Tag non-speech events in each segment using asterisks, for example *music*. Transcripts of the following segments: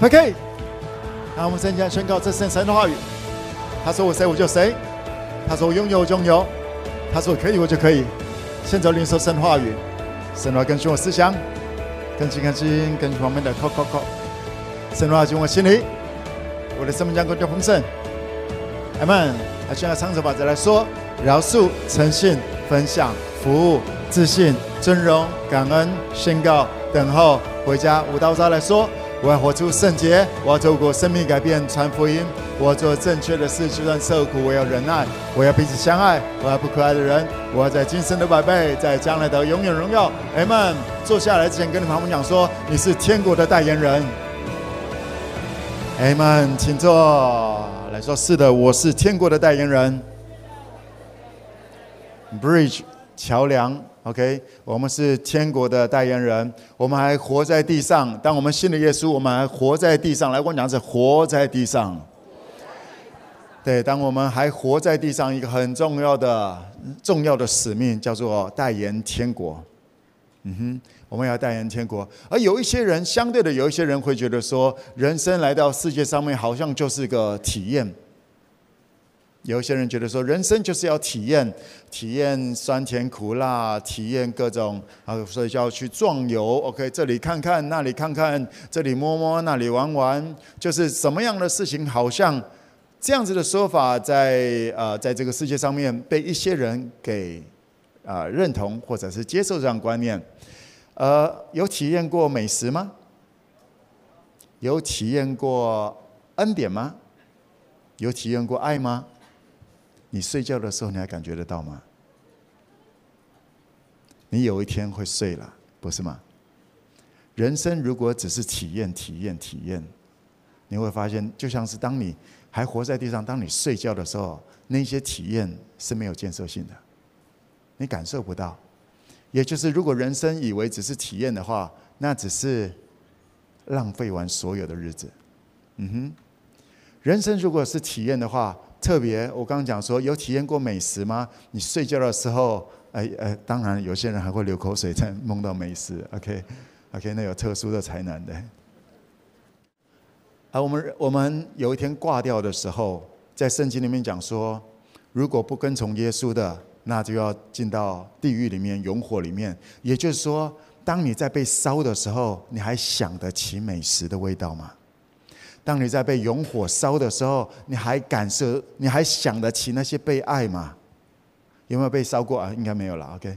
OK，那我们现在宣告这是神的话语。他说我谁我就谁，他说我拥有我就拥有，他说我可以我就可以。现在领受神的话语，神的话更新我思想，更新更新更新旁边的扣扣扣。神的话进我心里，我的生命将更加丰盛。阿门。他现在唱着把子来说：饶恕、诚信、分享、服务、自信、尊荣、感恩、宣告、等候、回家。舞蹈家来说。我要活出圣洁，我要透过生命改变传福音，我要做正确的事，就算受苦，我要忍耐，我要彼此相爱，我要不可爱的人，我要在今生的百倍，在将来的永远荣耀。阿门。坐下来之前，跟你们朋友讲说，你是天国的代言人。阿门，请坐。来说，是的，我是天国的代言人。Bridge 桥梁。OK，我们是天国的代言人，我们还活在地上。当我们信了耶稣，我们还活在地上。来，我讲是活在地上。对，当我们还活在地上，一个很重要的、重要的使命叫做代言天国。嗯哼，我们要代言天国。而有一些人，相对的，有一些人会觉得说，人生来到世界上面，好像就是个体验。有些人觉得说，人生就是要体验，体验酸甜苦辣，体验各种啊，所以就要去壮游。OK，这里看看，那里看看，这里摸摸，那里玩玩，就是什么样的事情，好像这样子的说法在，在呃，在这个世界上面被一些人给啊、认同，或者是接受这样观念。呃，有体验过美食吗？有体验过恩典吗？有体验过爱吗？你睡觉的时候，你还感觉得到吗？你有一天会睡了，不是吗？人生如果只是体验、体验、体验，你会发现，就像是当你还活在地上，当你睡觉的时候，那些体验是没有建设性的，你感受不到。也就是，如果人生以为只是体验的话，那只是浪费完所有的日子。嗯哼，人生如果是体验的话。特别，我刚刚讲说，有体验过美食吗？你睡觉的时候，哎哎，当然有些人还会流口水在梦到美食。OK，OK，那有特殊的才能的。啊，我们我们有一天挂掉的时候，在圣经里面讲说，如果不跟从耶稣的，那就要进到地狱里面，永火里面。也就是说，当你在被烧的时候，你还想得起美食的味道吗？当你在被永火烧的时候，你还感受，你还想得起那些被爱吗？有没有被烧过啊？应该没有了。OK，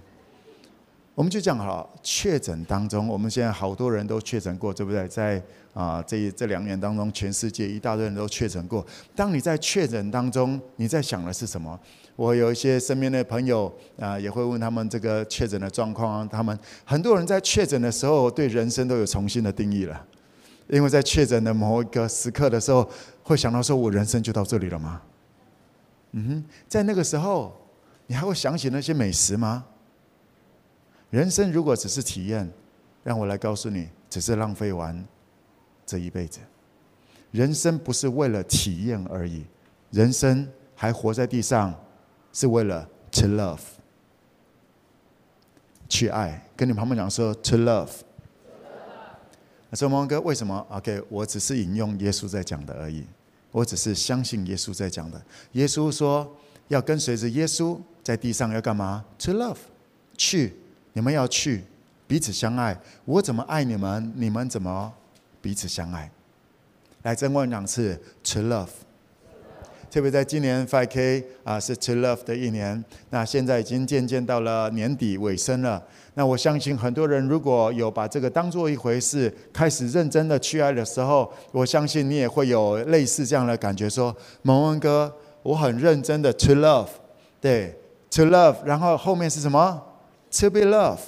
我们就讲好了。确诊当中，我们现在好多人都确诊过，对不对？在啊这这两年当中，全世界一大堆人都确诊过。当你在确诊当中，你在想的是什么？我有一些身边的朋友啊，也会问他们这个确诊的状况。他们很多人在确诊的时候，对人生都有重新的定义了。因为在确诊的某一个时刻的时候，会想到说：“我人生就到这里了吗？”嗯哼，在那个时候，你还会想起那些美食吗？人生如果只是体验，让我来告诉你，只是浪费完这一辈子。人生不是为了体验而已，人生还活在地上，是为了 to love，去爱。跟你旁边讲说 to love。说蒙哥，为什么？OK，我只是引用耶稣在讲的而已，我只是相信耶稣在讲的。耶稣说要跟随着耶稣在地上要干嘛？To love，去，你们要去彼此相爱。我怎么爱你们，你们怎么彼此相爱？来，再问两次，To love。特别在今年 5K 啊，是 To Love 的一年。那现在已经渐渐到了年底尾声了。那我相信很多人如果有把这个当做一回事，开始认真的去爱的时候，我相信你也会有类似这样的感觉，说：蒙恩哥，我很认真的 To Love，对，To Love，然后后面是什么？To be Love，。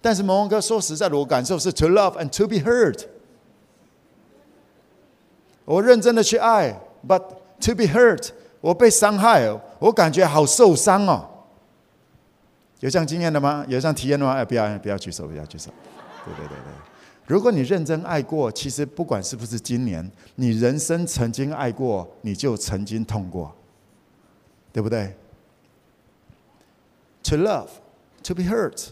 但是蒙恩哥说实在的，我感受是 To Love and to be hurt。我认真的去爱，But To be hurt，我被伤害，我感觉好受伤哦。有这样经验的吗？有这样体验的吗？哎，不要不要举手，不要举手。对对对对，如果你认真爱过，其实不管是不是今年，你人生曾经爱过，你就曾经痛过，对不对？To love, to be hurt，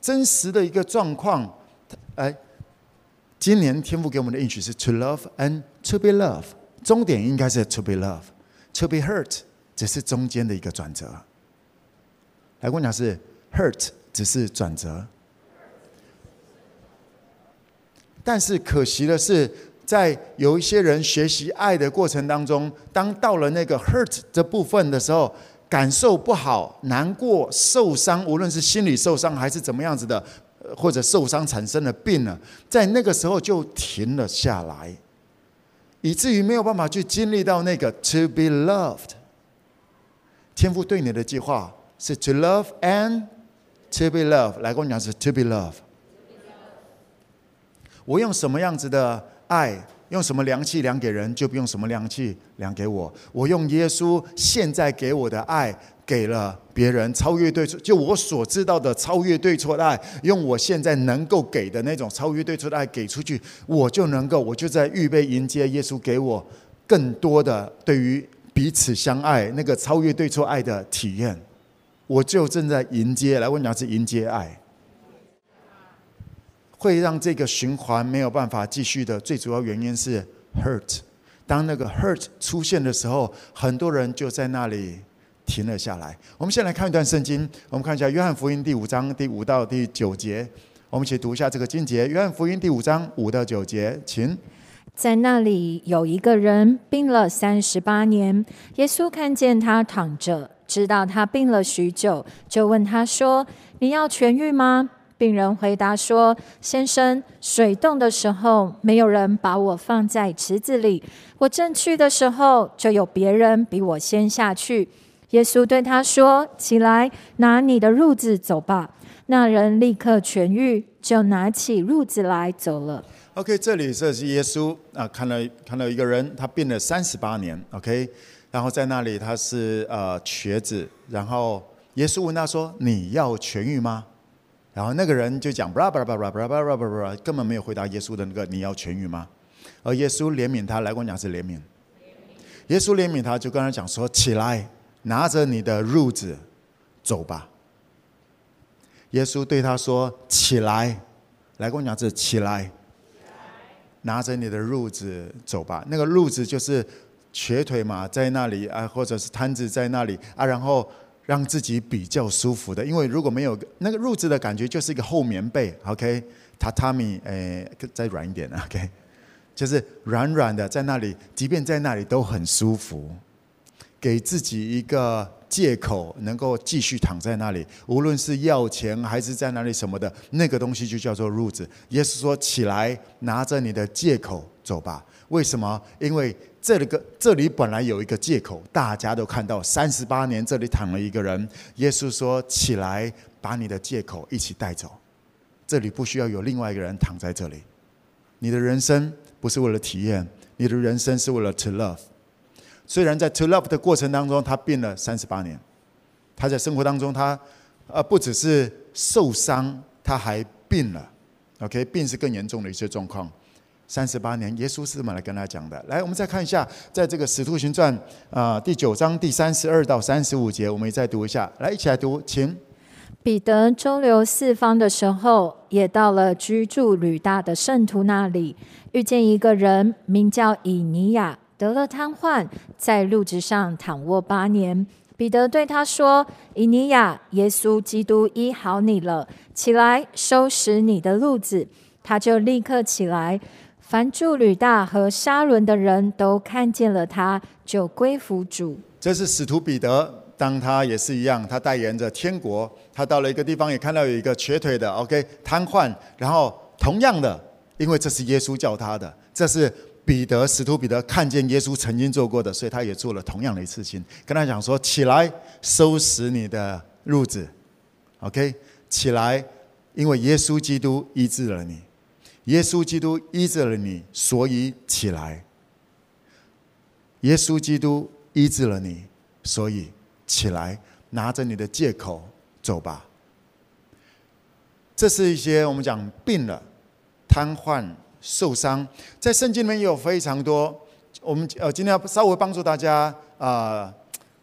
真实的一个状况，哎，今年天父给我们的应许是 to love and to be loved，终点应该是 to be loved，to be hurt 只是中间的一个转折。来跟我讲是 hurt 只是转折，但是可惜的是，在有一些人学习爱的过程当中，当到了那个 hurt 这部分的时候，感受不好、难过、受伤，无论是心理受伤还是怎么样子的。或者受伤产生了病了，在那个时候就停了下来，以至于没有办法去经历到那个 to be loved。天父对你的计划是 to love and to be loved。来跟我讲是 to be loved。我用什么样子的爱，用什么量器量给人，就不用什么量器量给我。我用耶稣现在给我的爱。给了别人超越对错，就我所知道的超越对错的爱，用我现在能够给的那种超越对错的爱给出去，我就能够，我就在预备迎接耶稣给我更多的对于彼此相爱那个超越对错爱的体验，我就正在迎接。来问你，是迎接爱，会让这个循环没有办法继续的最主要原因是 hurt。当那个 hurt 出现的时候，很多人就在那里。停了下来。我们先来看一段圣经，我们看一下《约翰福音》第五章第五到第九节。我们一起读一下这个经节，《约翰福音》第五章五到九节，请。在那里有一个人病了三十八年，耶稣看见他躺着，知道他病了许久，就问他说：“你要痊愈吗？”病人回答说：“先生，水冻的时候，没有人把我放在池子里，我正去的时候，就有别人比我先下去。”耶稣对他说：“起来，拿你的褥子走吧。”那人立刻痊愈，就拿起褥子来走了。OK，这里这是耶稣啊，看到看到一个人，他病了三十八年。OK，然后在那里他是呃瘸子，然后耶稣问他说：“你要痊愈吗？”然后那个人就讲：“巴拉巴拉巴拉巴拉巴拉巴拉，根本没有回答耶稣的那个‘你要痊愈吗’。”而耶稣怜悯他，来跟我讲是怜悯。耶稣怜悯他，就跟他讲说：“起来。”拿着你的褥子走吧。耶稣对他说：“起来，来跟我讲这起来，拿着你的褥子走吧。那个褥子就是瘸腿嘛，在那里啊，或者是瘫子在那里啊，然后让自己比较舒服的。因为如果没有那个褥子的感觉，就是一个厚棉被，OK，榻榻米，诶，再软一点，OK，就是软软的，在那里，即便在那里都很舒服。”给自己一个借口，能够继续躺在那里，无论是要钱还是在那里什么的，那个东西就叫做褥子。耶稣说：“起来，拿着你的借口走吧。”为什么？因为这里个这里本来有一个借口，大家都看到三十八年这里躺了一个人。耶稣说：“起来，把你的借口一起带走。这里不需要有另外一个人躺在这里。你的人生不是为了体验，你的人生是为了 to love。”虽然在 to love 的过程当中，他病了三十八年，他在生活当中，他呃不只是受伤，他还病了。OK，病是更严重的一些状况。三十八年，耶稣是怎么来跟他讲的？来，我们再看一下，在这个使徒行传啊、第九章第三十二到三十五节，我们再读一下。来，一起来读，请。彼得周游四方的时候，也到了居住吕大的圣徒那里，遇见一个人，名叫以尼亚。得了瘫痪，在褥子上躺卧八年。彼得对他说：“以尼亚，耶稣基督医好你了，起来收拾你的褥子。”他就立刻起来。凡住吕大和沙伦的人都看见了他，就归服主。这是使徒彼得，当他也是一样，他代言着天国。他到了一个地方，也看到有一个瘸腿的，OK，瘫痪。然后同样的，因为这是耶稣叫他的，这是。彼得，使徒彼得看见耶稣曾经做过的，所以他也做了同样的一次性，跟他讲说：“起来，收拾你的褥子。”OK，起来，因为耶稣基督医治了你，耶稣基督医治了你，所以起来。耶稣基督医治了你，所以起来，拿着你的借口走吧。这是一些我们讲病了、瘫痪。受伤，在圣经里面也有非常多。我们呃，今天要稍微帮助大家啊、呃，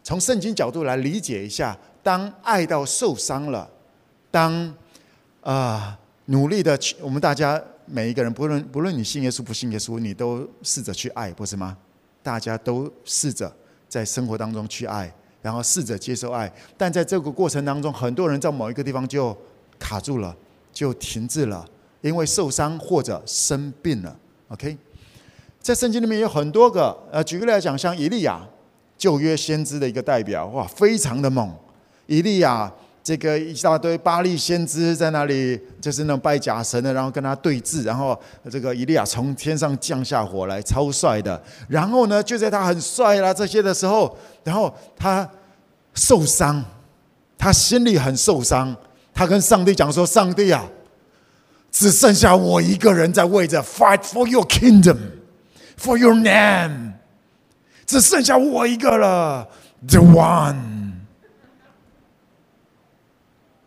从圣经角度来理解一下：当爱到受伤了，当啊、呃、努力的去，我们大家每一个人，不论不论你信耶稣不信耶稣，你都试着去爱，不是吗？大家都试着在生活当中去爱，然后试着接受爱。但在这个过程当中，很多人在某一个地方就卡住了，就停滞了，因为受伤或者生病了。OK，在圣经里面有很多个，呃，举个例来讲，像以利亚，旧约先知的一个代表，哇，非常的猛。以利亚。这个一大堆巴力先知在那里，就是那种拜假神的，然后跟他对峙，然后这个以利亚从天上降下火来，超帅的。然后呢，就在他很帅啦这些的时候，然后他受伤，他心里很受伤，他跟上帝讲说：“上帝啊，只剩下我一个人在为着 fight for your kingdom, for your name，只剩下我一个了，the one。”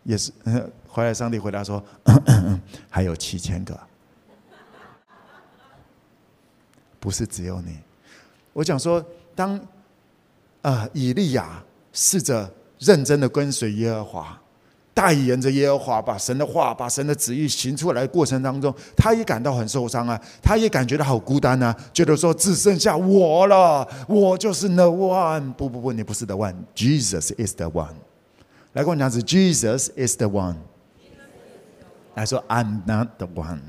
也是，*laughs* 后来上帝回答说：“ *coughs* 还有七千个，不是只有你。”我讲说，当啊、呃、以利亚试着认真的跟随耶和华，代言着耶和华，把神的话、把神的旨意行出来过程当中，他也感到很受伤啊，他也感觉到好孤单啊，觉得说只剩下我了，我就是 the one。不不不，你不是 the one，Jesus is the one。来跟我讲是 Jesus is the one。来说 I'm not the one。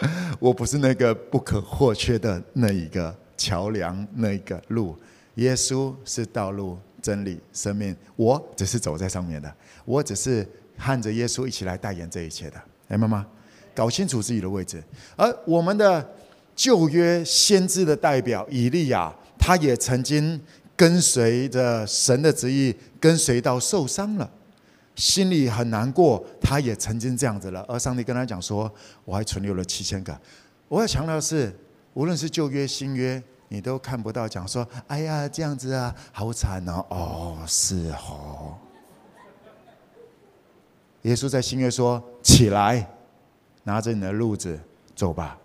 *laughs* 我不是那个不可或缺的那一个桥梁，那一个路。耶稣是道路、真理、生命，我只是走在上面的，我只是看着耶稣一起来代言这一切的。哎，妈妈，搞清楚自己的位置。而我们的旧约先知的代表以利亚，他也曾经。跟随着神的旨意，跟随到受伤了，心里很难过。他也曾经这样子了，而上帝跟他讲说：“我还存留了七千个。”我要强调的是，无论是旧约、新约，你都看不到讲说：“哎呀，这样子啊，好惨哦！”哦，是哦。耶稣在新约说：“起来，拿着你的褥子走吧。”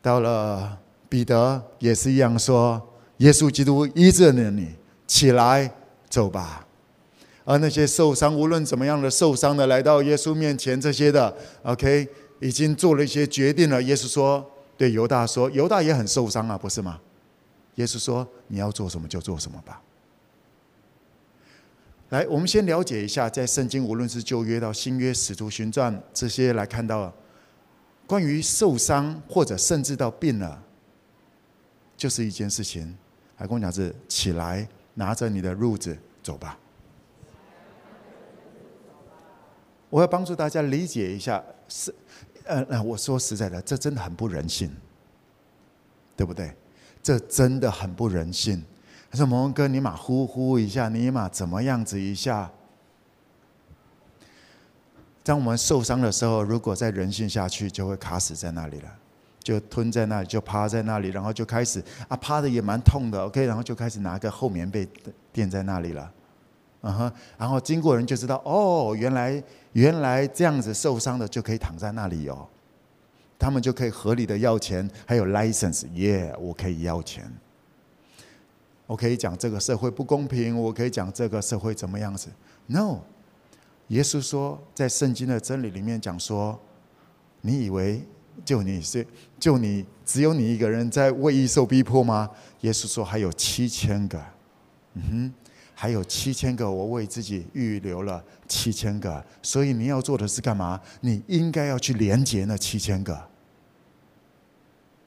到了彼得也是一样说。耶稣基督医治了你，起来走吧。而那些受伤，无论怎么样的受伤的，来到耶稣面前，这些的，OK，已经做了一些决定了。耶稣说：“对犹大说，犹大也很受伤啊，不是吗？”耶稣说：“你要做什么就做什么吧。”来，我们先了解一下，在圣经无论是旧约到新约、使徒行传这些来看到，关于受伤或者甚至到病了，就是一件事情。还跟我讲是起来，拿着你的褥子走吧。我要帮助大家理解一下，是，呃，那我说实在的，这真的很不人性，对不对？这真的很不人性。他说：“蒙哥，你马呼呼一下，你马怎么样子一下？”当我们受伤的时候，如果再人性下去，就会卡死在那里了。就蹲在那里，就趴在那里，然后就开始啊，趴的也蛮痛的，OK，然后就开始拿个厚棉被垫在那里了，嗯哼，然后经过人就知道，哦，原来原来这样子受伤的就可以躺在那里哦，他们就可以合理的要钱，还有 license，耶我可以要钱，我可以讲这个社会不公平，我可以讲这个社会怎么样子？No，耶稣说在圣经的真理里面讲说，你以为？就你是，就你只有你一个人在为义受逼迫吗？耶稣说还有七千个，嗯哼，还有七千个，我为自己预留了七千个。所以你要做的是干嘛？你应该要去连接那七千个，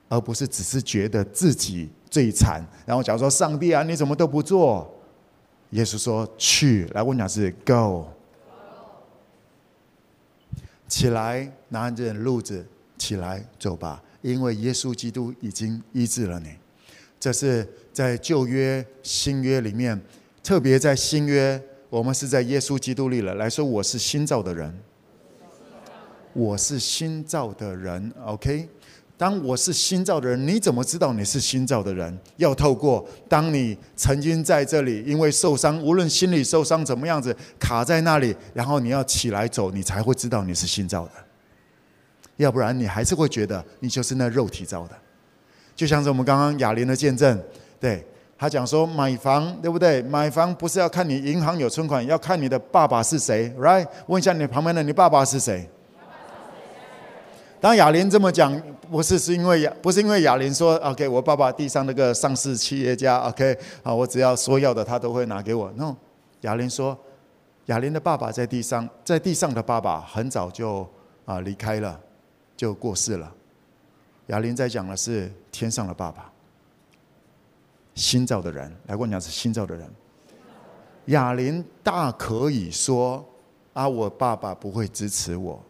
而不是只是觉得自己最惨。然后假如说上帝啊，你怎么都不做？耶稣说去，来问讲是 Go，起来拿着褥子。起来，走吧，因为耶稣基督已经医治了你。这是在旧约、新约里面，特别在新约，我们是在耶稣基督里了。来说，我是新造的人，我是新造的人。OK，当我是新造的人，你怎么知道你是新造的人？要透过当你曾经在这里，因为受伤，无论心理受伤怎么样子，卡在那里，然后你要起来走，你才会知道你是新造的。要不然你还是会觉得你就是那肉体造的，就像是我们刚刚哑铃的见证，对他讲说买房对不对？买房不是要看你银行有存款，要看你的爸爸是谁，right？问一下你旁边的，你爸爸是谁？当亚琳这么讲，不是是因为亚，不是因为亚琳说，OK，我爸爸地上那个上市企业家，OK，啊，我只要说要的，他都会拿给我。No，亚琳说，亚琳的爸爸在地上，在地上的爸爸很早就啊离开了，就过世了。亚琳在讲的是天上的爸爸，新造的人，来跟我讲是新造的人。亚琳大可以说啊，我爸爸不会支持我，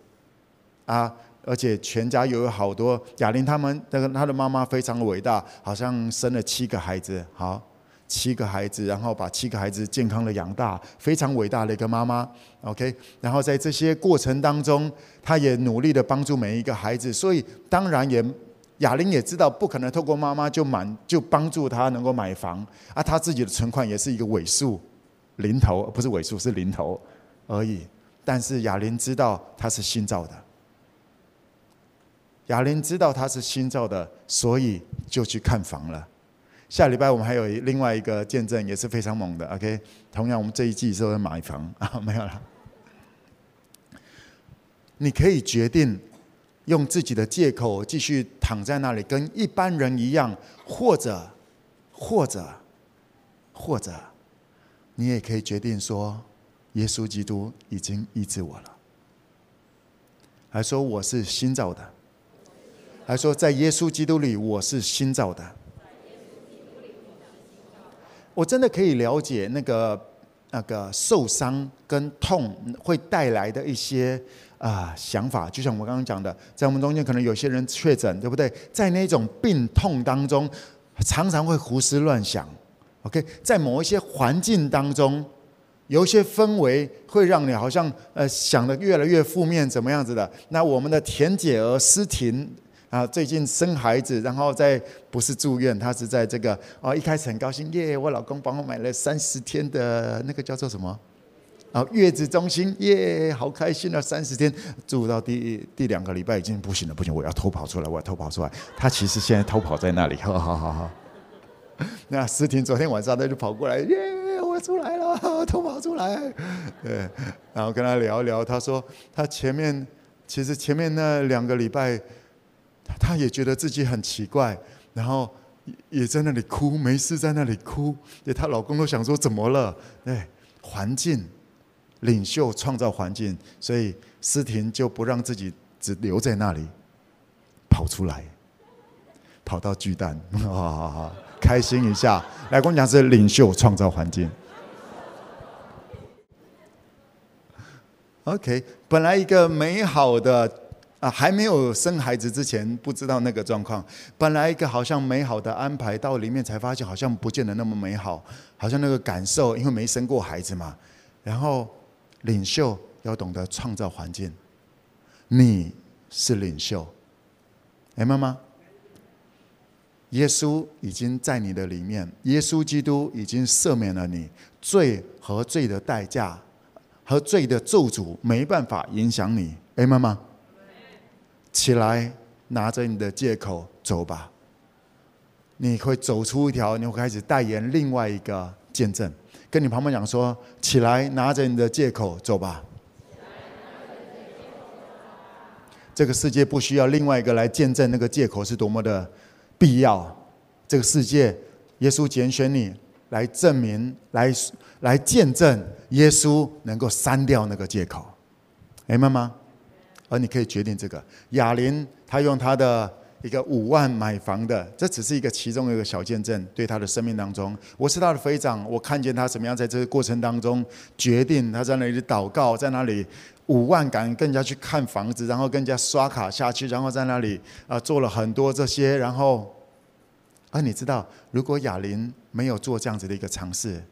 啊。而且全家有好多亚琳他们那个他的妈妈非常伟大，好像生了七个孩子，好七个孩子，然后把七个孩子健康的养大，非常伟大的一个妈妈。OK，然后在这些过程当中，他也努力的帮助每一个孩子，所以当然也亚琳也知道不可能透过妈妈就满就帮助他能够买房啊，他自己的存款也是一个尾数零头，不是尾数是零头而已。但是亚琳知道他是新造的。亚琳知道他是新造的，所以就去看房了。下礼拜我们还有另外一个见证，也是非常猛的。OK，同样我们这一季是在买房啊，没有了。你可以决定用自己的借口继续躺在那里，跟一般人一样，或者，或者，或者，你也可以决定说，耶稣基督已经医治我了，还说我是新造的。还说，在耶稣基督里，我是新造的。我真的可以了解那个那个受伤跟痛会带来的一些啊想法，就像我刚刚讲的，在我们中间可能有些人确诊，对不对？在那种病痛当中，常常会胡思乱想。OK，在某一些环境当中，有一些氛围会让你好像呃想的越来越负面，怎么样子的？那我们的田姐儿诗婷。啊，最近生孩子，然后在不是住院，他是在这个哦，一开始很高兴，耶！我老公帮我买了三十天的那个叫做什么？然后，月子中心，耶，好开心啊！三十天住到第第两个礼拜已经不行了，不行，我要偷跑出来，我要偷跑出来。他其实现在偷跑在那里，好好好好。那思婷昨天晚上他就跑过来，耶，我出来了，*laughs* 偷跑出来。对，然后跟他聊一聊，他说他前面其实前面那两个礼拜。她也觉得自己很奇怪，然后也在那里哭，没事在那里哭。对，她老公都想说怎么了？对，环境领袖创造环境，所以诗婷就不让自己只留在那里，跑出来，跑到巨蛋，好好好，开心一下。来，跟我讲是领袖创造环境。OK，本来一个美好的。啊，还没有生孩子之前不知道那个状况。本来一个好像美好的安排，到里面才发现好像不见得那么美好，好像那个感受，因为没生过孩子嘛。然后领袖要懂得创造环境，你是领袖，明白吗？耶稣已经在你的里面，耶稣基督已经赦免了你罪和罪的代价和罪的咒诅，没办法影响你，明白吗？起来，拿着你的借口走吧。你会走出一条，你会开始代言另外一个见证，跟你旁边讲说：“起来，拿着你的借口走吧。”这个世界不需要另外一个来见证那个借口是多么的必要。这个世界，耶稣拣选你来证明，来来见证耶稣能够删掉那个借口。明白吗？而你可以决定这个。哑铃他用他的一个五万买房的，这只是一个其中一个小见证，对他的生命当中，我是他的飞长，我看见他怎么样在这个过程当中决定，他在那里祷告，在那里五万敢跟人家去看房子，然后跟人家刷卡下去，然后在那里啊做了很多这些，然后，而你知道，如果哑铃没有做这样子的一个尝试，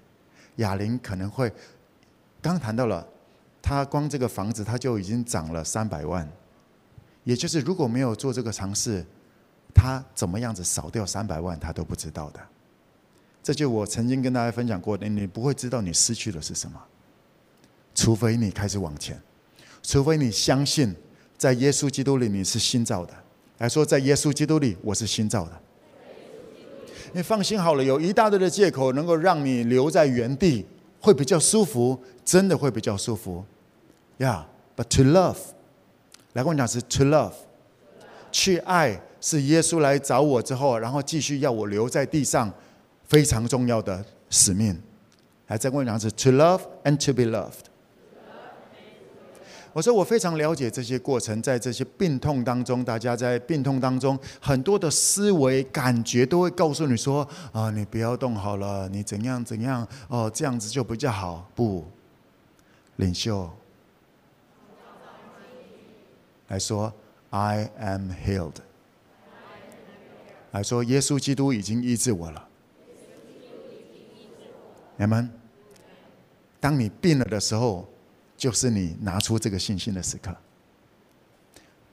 哑铃可能会刚谈到了。他光这个房子，他就已经涨了三百万，也就是如果没有做这个尝试，他怎么样子少掉三百万，他都不知道的。这就我曾经跟大家分享过的，你不会知道你失去的是什么，除非你开始往前，除非你相信在耶稣基督里你是新造的。来说，在耶稣基督里我是新造的。你放心好了，有一大堆的借口能够让你留在原地，会比较舒服，真的会比较舒服。Yeah, but to love，来跟我讲是 to love，去爱是耶稣来找我之后，然后继续要我留在地上，非常重要的使命。还在跟我讲是 to love and to be loved。我说我非常了解这些过程，在这些病痛当中，大家在病痛当中，很多的思维感觉都会告诉你说：啊，你不要动好了，你怎样怎样哦，这样子就比较好。不，领袖来说：I am healed。来说，耶稣基督已经医治我了。你们，当你病了的时候。就是你拿出这个信心的时刻。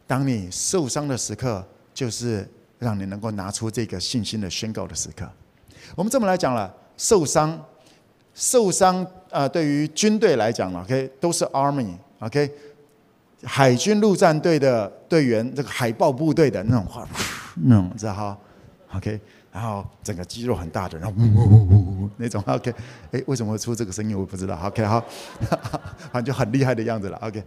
当你受伤的时刻，就是让你能够拿出这个信心的宣告的时刻。我们这么来讲了，受伤，受伤啊，对于军队来讲，OK，都是 Army，OK，海军陆战队的队员，这个海豹部队的那种话，那种知道哈，OK。然后整个肌肉很大的，然后呜呜呜呜那种，*laughs* OK，哎，为什么会出这个声音？我不知道，*laughs* OK，好，*laughs* 反正就很厉害的样子了，OK。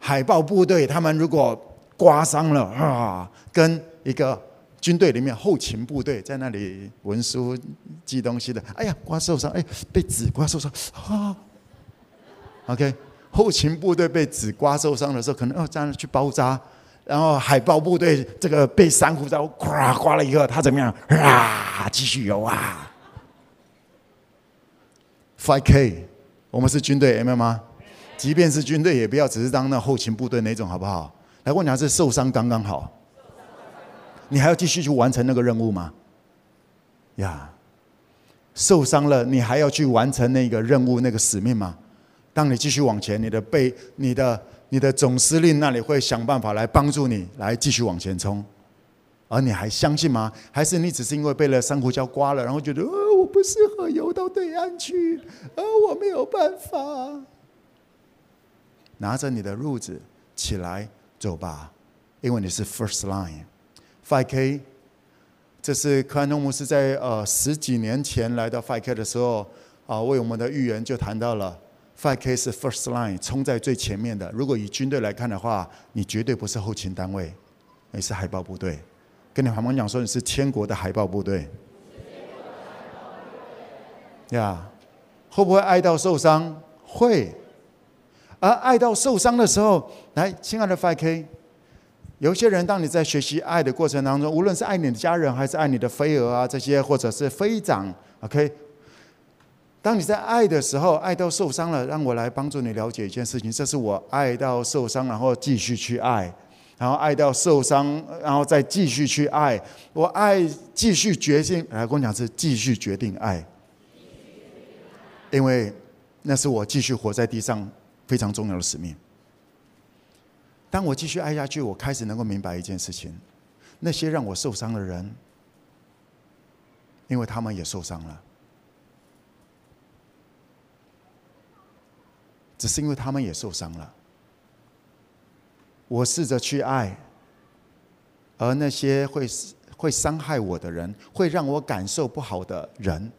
海豹部队他们如果刮伤了啊，跟一个军队里面后勤部队在那里文书寄东西的，哎呀，刮受伤，哎，被纸刮受伤啊，OK，后勤部队被纸刮受伤的时候，可能要这样去包扎。然后海豹部队这个被珊瑚礁刮刮了以后，他怎么样？啊，继续游啊！Five K，我们是军队，M 吗？即便是军队，也不要只是当那后勤部队那种，好不好？来问你，还是受伤刚刚好？你还要继续去完成那个任务吗？呀，受伤了，你还要去完成那个任务、那个使命吗？当你继续往前，你的背，你的。你的总司令那里会想办法来帮助你，来继续往前冲，而你还相信吗？还是你只是因为被了珊瑚礁刮了，然后觉得，呃，我不适合游到对岸去，呃，我没有办法。拿着你的褥子起来走吧，因为你是 first line。Five K，这是克兰诺姆斯在呃十几年前来到 Five K 的时候啊、为我们的预言就谈到了。Five K 是 first line，冲在最前面的。如果以军队来看的话，你绝对不是后勤单位，你是海豹部队。跟你旁边讲说，你是天国的海豹部队。呀会不会爱到受伤？会。而爱到受伤的时候，来，亲爱的 Five K，有些人，当你在学习爱的过程当中，无论是爱你的家人，还是爱你的飞蛾啊这些，或者是飞长，OK。当你在爱的时候，爱到受伤了，让我来帮助你了解一件事情。这是我爱到受伤，然后继续去爱，然后爱到受伤，然后再继续去爱。我爱继续决定，来跟我讲是继续决定爱，因为那是我继续活在地上非常重要的使命。当我继续爱下去，我开始能够明白一件事情：那些让我受伤的人，因为他们也受伤了。只是因为他们也受伤了。我试着去爱，而那些会会伤害我的人，会让我感受不好的人，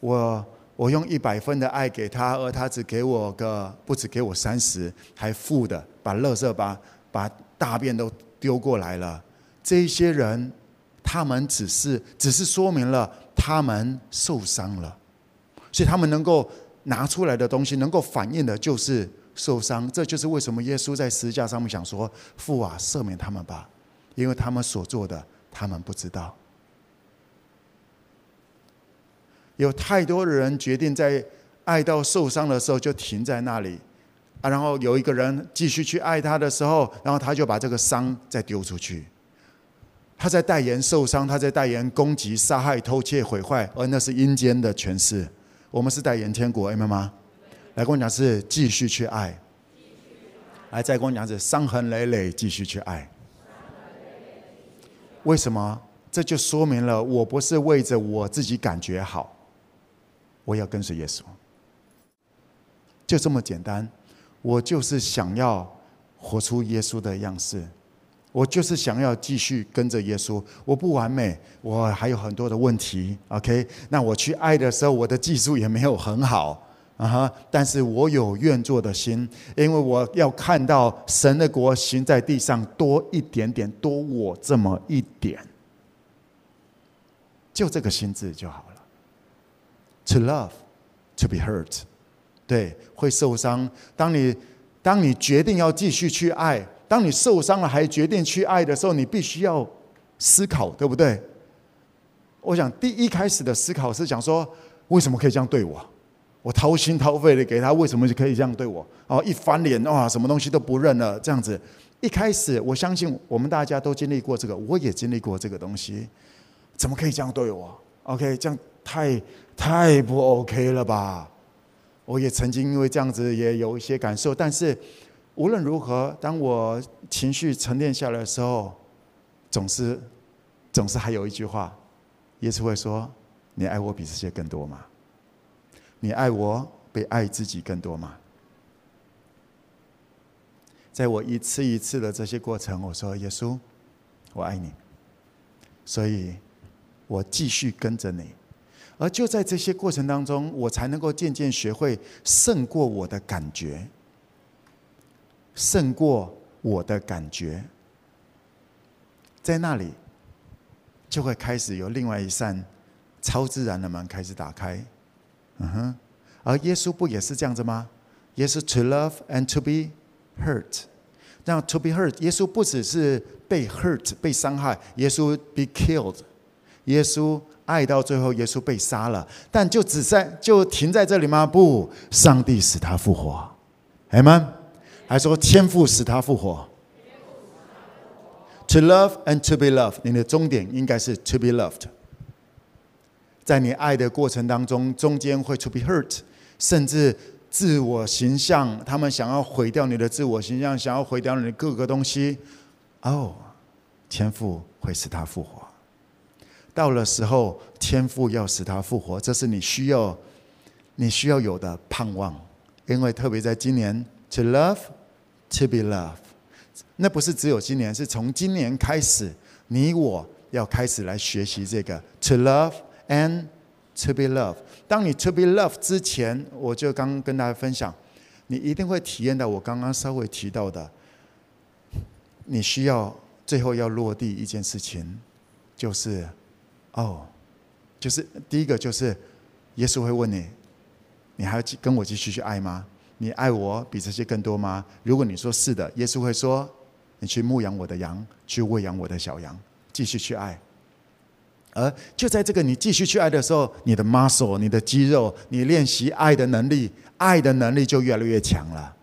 我我用一百分的爱给他，而他只给我个不只给我三十，还负的，把垃圾把把大便都丢过来了。这些人，他们只是只是说明了他们受伤了，所以他们能够。拿出来的东西能够反映的就是受伤，这就是为什么耶稣在十字架上面想说：“父啊，赦免他们吧，因为他们所做的，他们不知道。”有太多的人决定在爱到受伤的时候就停在那里啊，然后有一个人继续去爱他的时候，然后他就把这个伤再丢出去。他在代言受伤，他在代言攻击、杀害、偷窃、毁坏，而那是阴间的权势。我们是代言天国，明白吗？来跟我讲是继续去爱，来再跟我讲是伤痕累累继续去爱。为什么？这就说明了我不是为着我自己感觉好，我要跟随耶稣，就这么简单。我就是想要活出耶稣的样式。我就是想要继续跟着耶稣，我不完美，我还有很多的问题。OK，那我去爱的时候，我的技术也没有很好。*laughs* 啊哈！但是我有愿做的心，因为我要看到神的国行在地上多一点点，多我这么一点，就这个心智就好了。To love, to be hurt，对，会受伤。当你当你决定要继续去爱，当你受伤了还决定去爱的时候，你必须要思考，对不对？我想第一开始的思考是讲说，为什么可以这样对我？我掏心掏肺的给他，为什么就可以这样对我？哦，一翻脸哇，什么东西都不认了，这样子。一开始我相信我们大家都经历过这个，我也经历过这个东西，怎么可以这样对我？OK，这样太太不 OK 了吧？我也曾经因为这样子也有一些感受，但是无论如何，当我情绪沉淀下来的时候，总是总是还有一句话，耶稣会说：“你爱我比这些更多吗？”你爱我比爱自己更多吗？在我一次一次的这些过程，我说：“耶稣，我爱你，所以我继续跟着你。”而就在这些过程当中，我才能够渐渐学会胜过我的感觉，胜过我的感觉，在那里就会开始有另外一扇超自然的门开始打开。嗯哼，而耶稣不也是这样子吗？耶稣 to love and to be hurt，那 to be hurt，耶稣不只是被 hurt 被伤害，耶稣 be killed，耶稣爱到最后，耶稣被杀了，但就只在就停在这里吗？不，上帝使他复活，Amen，还说天父使他复活。To love and to be loved，你的终点应该是 to be loved。在你爱的过程当中，中间会 to be hurt，甚至自我形象，他们想要毁掉你的自我形象，想要毁掉你的各个东西。哦，天父会使他复活。到了时候，天父要使他复活，这是你需要，你需要有的盼望。因为特别在今年，to love, to be loved，那不是只有今年，是从今年开始，你我要开始来学习这个 to love。And to be loved。当你 to be loved 之前，我就刚跟大家分享，你一定会体验到我刚刚稍微提到的，你需要最后要落地一件事情，就是，哦，就是第一个就是，耶稣会问你，你还要继跟我继续去爱吗？你爱我比这些更多吗？如果你说是的，耶稣会说，你去牧养我的羊，去喂养我的小羊，继续去爱。而就在这个你继续去爱的时候，你的 muscle、你的肌肉、你练习爱的能力、爱的能力就越来越强了。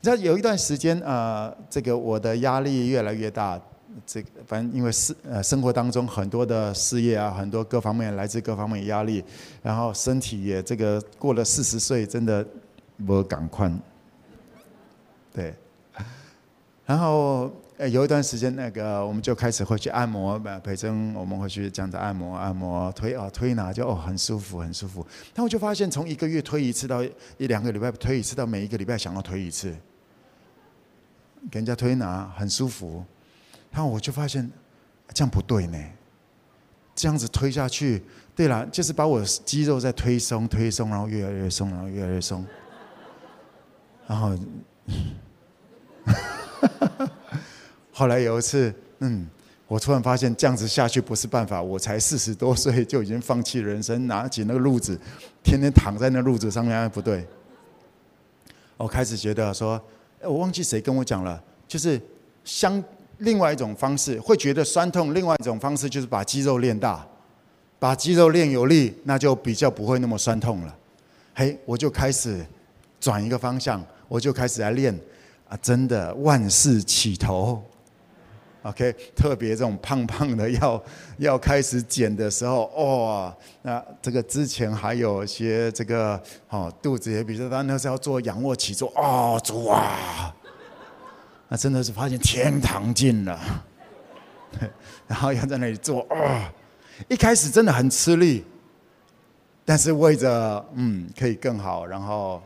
你知道有一段时间，呃，这个我的压力越来越大，这个反正因为事呃生活当中很多的事业啊，很多各方面来自各方面压力，然后身体也这个过了四十岁，真的没赶快，对，然后。呃，有一段时间，那个我们就开始会去按摩，培珍我们会去这样子按摩、按摩、推啊推拿，就哦很舒服，很舒服。但我就发现，从一个月推一次到一两个礼拜推一次，到每一个礼拜想要推一次，给人家推拿很舒服。然后我就发现这样不对呢，这样子推下去，对了，就是把我肌肉在推松、推松，然后越来越松，然后越来越松，然后。*laughs* 后来有一次，嗯，我突然发现这样子下去不是办法。我才四十多岁就已经放弃人生，拿起那个褥子，天天躺在那褥子上面，不对。我开始觉得说，我忘记谁跟我讲了，就是相另外一种方式会觉得酸痛，另外一种方式就是把肌肉练大，把肌肉练有力，那就比较不会那么酸痛了。嘿，我就开始转一个方向，我就开始来练啊，真的万事起头。OK，特别这种胖胖的要要开始减的时候，哇、哦，那这个之前还有一些这个哦肚子也比较大，那时候做仰卧起坐，哦，主啊，那真的是发现天堂近了，*laughs* 然后要在那里做，哦，一开始真的很吃力，但是为着嗯可以更好，然后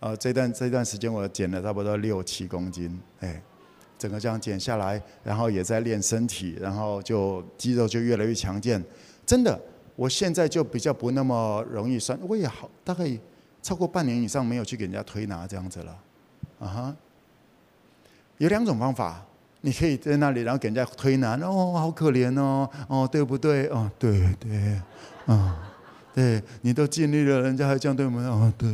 呃这段这段时间我减了差不多六七公斤，哎。整个这样减下来，然后也在练身体，然后就肌肉就越来越强健。真的，我现在就比较不那么容易酸。我也好大概超过半年以上没有去给人家推拿这样子了，啊哈。有两种方法，你可以在那里，然后给人家推拿，哦，好可怜哦，哦，对不对？哦，对对，啊、哦，对，你都尽力了，人家还这样对我们，哦，对，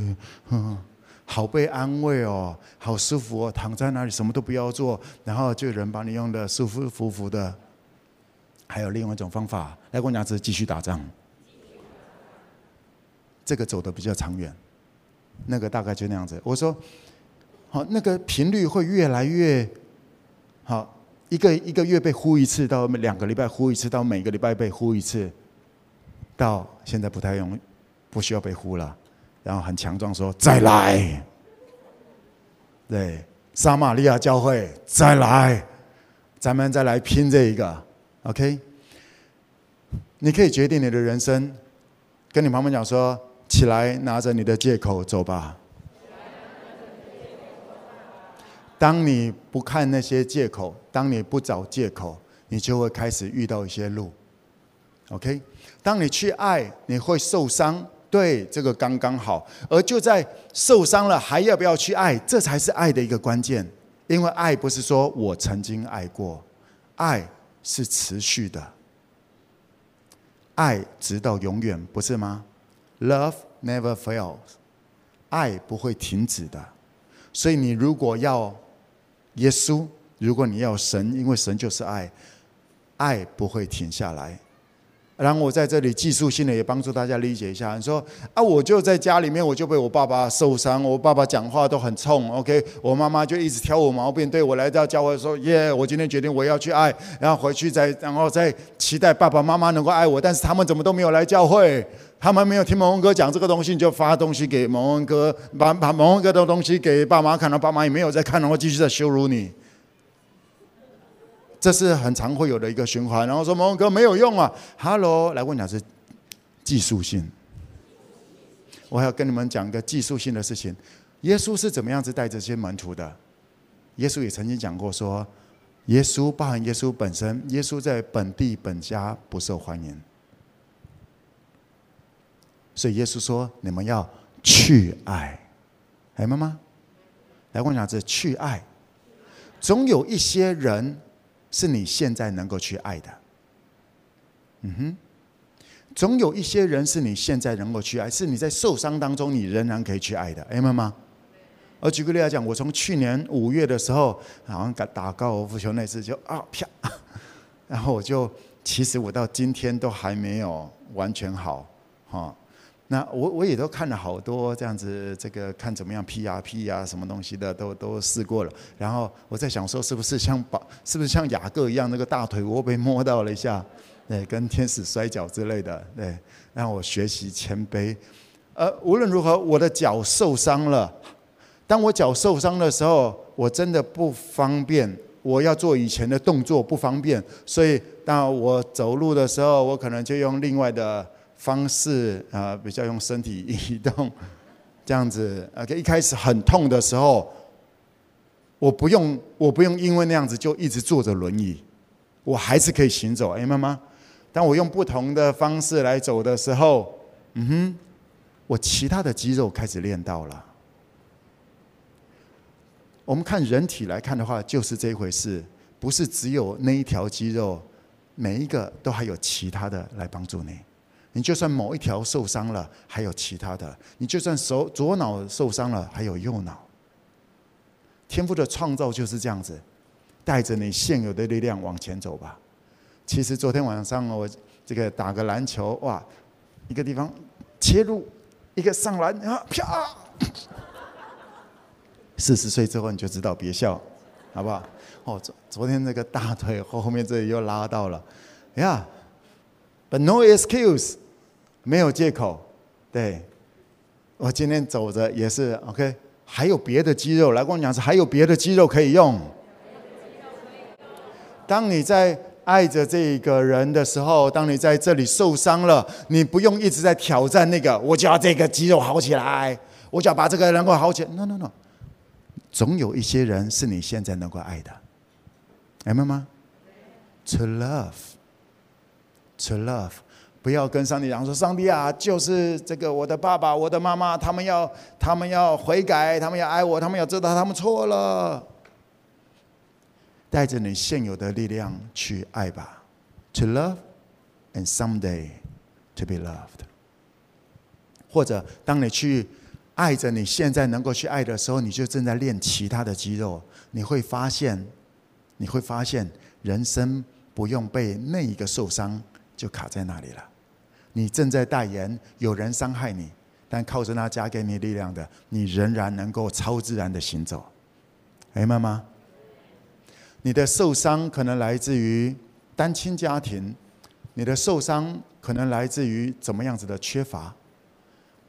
嗯，好被安慰哦，好舒服哦，躺在那里什么都不要做，然后就人把你用的舒舒服服的。还有另外一种方法，来跟我讲，是继续打仗，这个走的比较长远，那个大概就那样子。我说。好，那个频率会越来越好，一个一个月被呼一次，到两个礼拜呼一次，到每个礼拜被呼一次，到现在不太用，不需要被呼了，然后很强壮说再来，对，撒玛利亚教会再来，咱们再来拼这一个，OK？你可以决定你的人生，跟你旁边讲说，起来，拿着你的借口走吧。当你不看那些借口，当你不找借口，你就会开始遇到一些路。OK，当你去爱，你会受伤，对，这个刚刚好。而就在受伤了，还要不要去爱？这才是爱的一个关键。因为爱不是说我曾经爱过，爱是持续的，爱直到永远，不是吗？Love never fails，爱不会停止的。所以你如果要耶稣，如果你要神，因为神就是爱，爱不会停下来。然后我在这里技术性的也帮助大家理解一下。你说啊，我就在家里面，我就被我爸爸受伤，我爸爸讲话都很冲，OK，我妈妈就一直挑我毛病，对我来到教会说，耶，我今天决定我要去爱，然后回去再，然后再期待爸爸妈妈能够爱我，但是他们怎么都没有来教会，他们没有听蒙恩哥讲这个东西，就发东西给蒙恩哥，把把蒙恩哥的东西给爸妈看到，爸妈也没有在看，然后继续在羞辱你。这是很常会有的一个循环，然后说蒙哥没有用啊，Hello，来问讲是技术性。我还要跟你们讲一个技术性的事情，耶稣是怎么样子带这些门徒的？耶稣也曾经讲过说，耶稣包含耶稣本身，耶稣在本地本家不受欢迎，所以耶稣说你们要去爱，哎妈妈，来问讲是去爱，总有一些人。是你现在能够去爱的，嗯哼，总有一些人是你现在能够去爱，是你在受伤当中你仍然可以去爱的，明白吗？我举个例来讲，我从去年五月的时候，好像打打高尔夫球那次就啊啪，然后我就其实我到今天都还没有完全好，哈。那我我也都看了好多这样子，这个看怎么样 PRP 啊，什么东西的都都试过了。然后我在想说，是不是像把，是不是像雅各一样，那个大腿我被摸到了一下，对，跟天使摔跤之类的，对，让我学习谦卑。呃，无论如何，我的脚受伤了。当我脚受伤的时候，我真的不方便，我要做以前的动作不方便，所以当我走路的时候，我可能就用另外的。方式啊，比较用身体移动，*laughs* 这样子。OK，一开始很痛的时候，我不用，我不用因为那样子就一直坐着轮椅，我还是可以行走。哎，妈妈，当我用不同的方式来走的时候，嗯哼，我其他的肌肉开始练到了。我们看人体来看的话，就是这一回事，不是只有那一条肌肉，每一个都还有其他的来帮助你。你就算某一条受伤了，还有其他的；你就算手左脑受伤了，还有右脑。天赋的创造就是这样子，带着你现有的力量往前走吧。其实昨天晚上我这个打个篮球，哇，一个地方切入，一个上篮啊，啪！*laughs* 四十岁之后你就知道，别笑，好不好？哦，昨昨天那个大腿后后面这里又拉到了，呀，But no excuse。没有借口，对，我今天走着也是 OK，还有别的肌肉来跟我讲，是还有别的肌肉可以用。当你在爱着这个人的时候，当你在这里受伤了，你不用一直在挑战那个，我就要这个肌肉好起来，我就要把这个能够好起来。No No No，总有一些人是你现在能够爱的，明白吗？To love, to love. 不要跟上帝讲说：“上帝啊，就是这个我的爸爸、我的妈妈，他们要他们要悔改，他们要爱我，他们要知道他们错了。”带着你现有的力量去爱吧，to love and someday to be loved。或者当你去爱着你现在能够去爱的时候，你就正在练其他的肌肉。你会发现，你会发现，人生不用被那一个受伤就卡在那里了。你正在代言有人伤害你，但靠着那加给你力量的，你仍然能够超自然的行走。明白吗，你的受伤可能来自于单亲家庭，你的受伤可能来自于怎么样子的缺乏。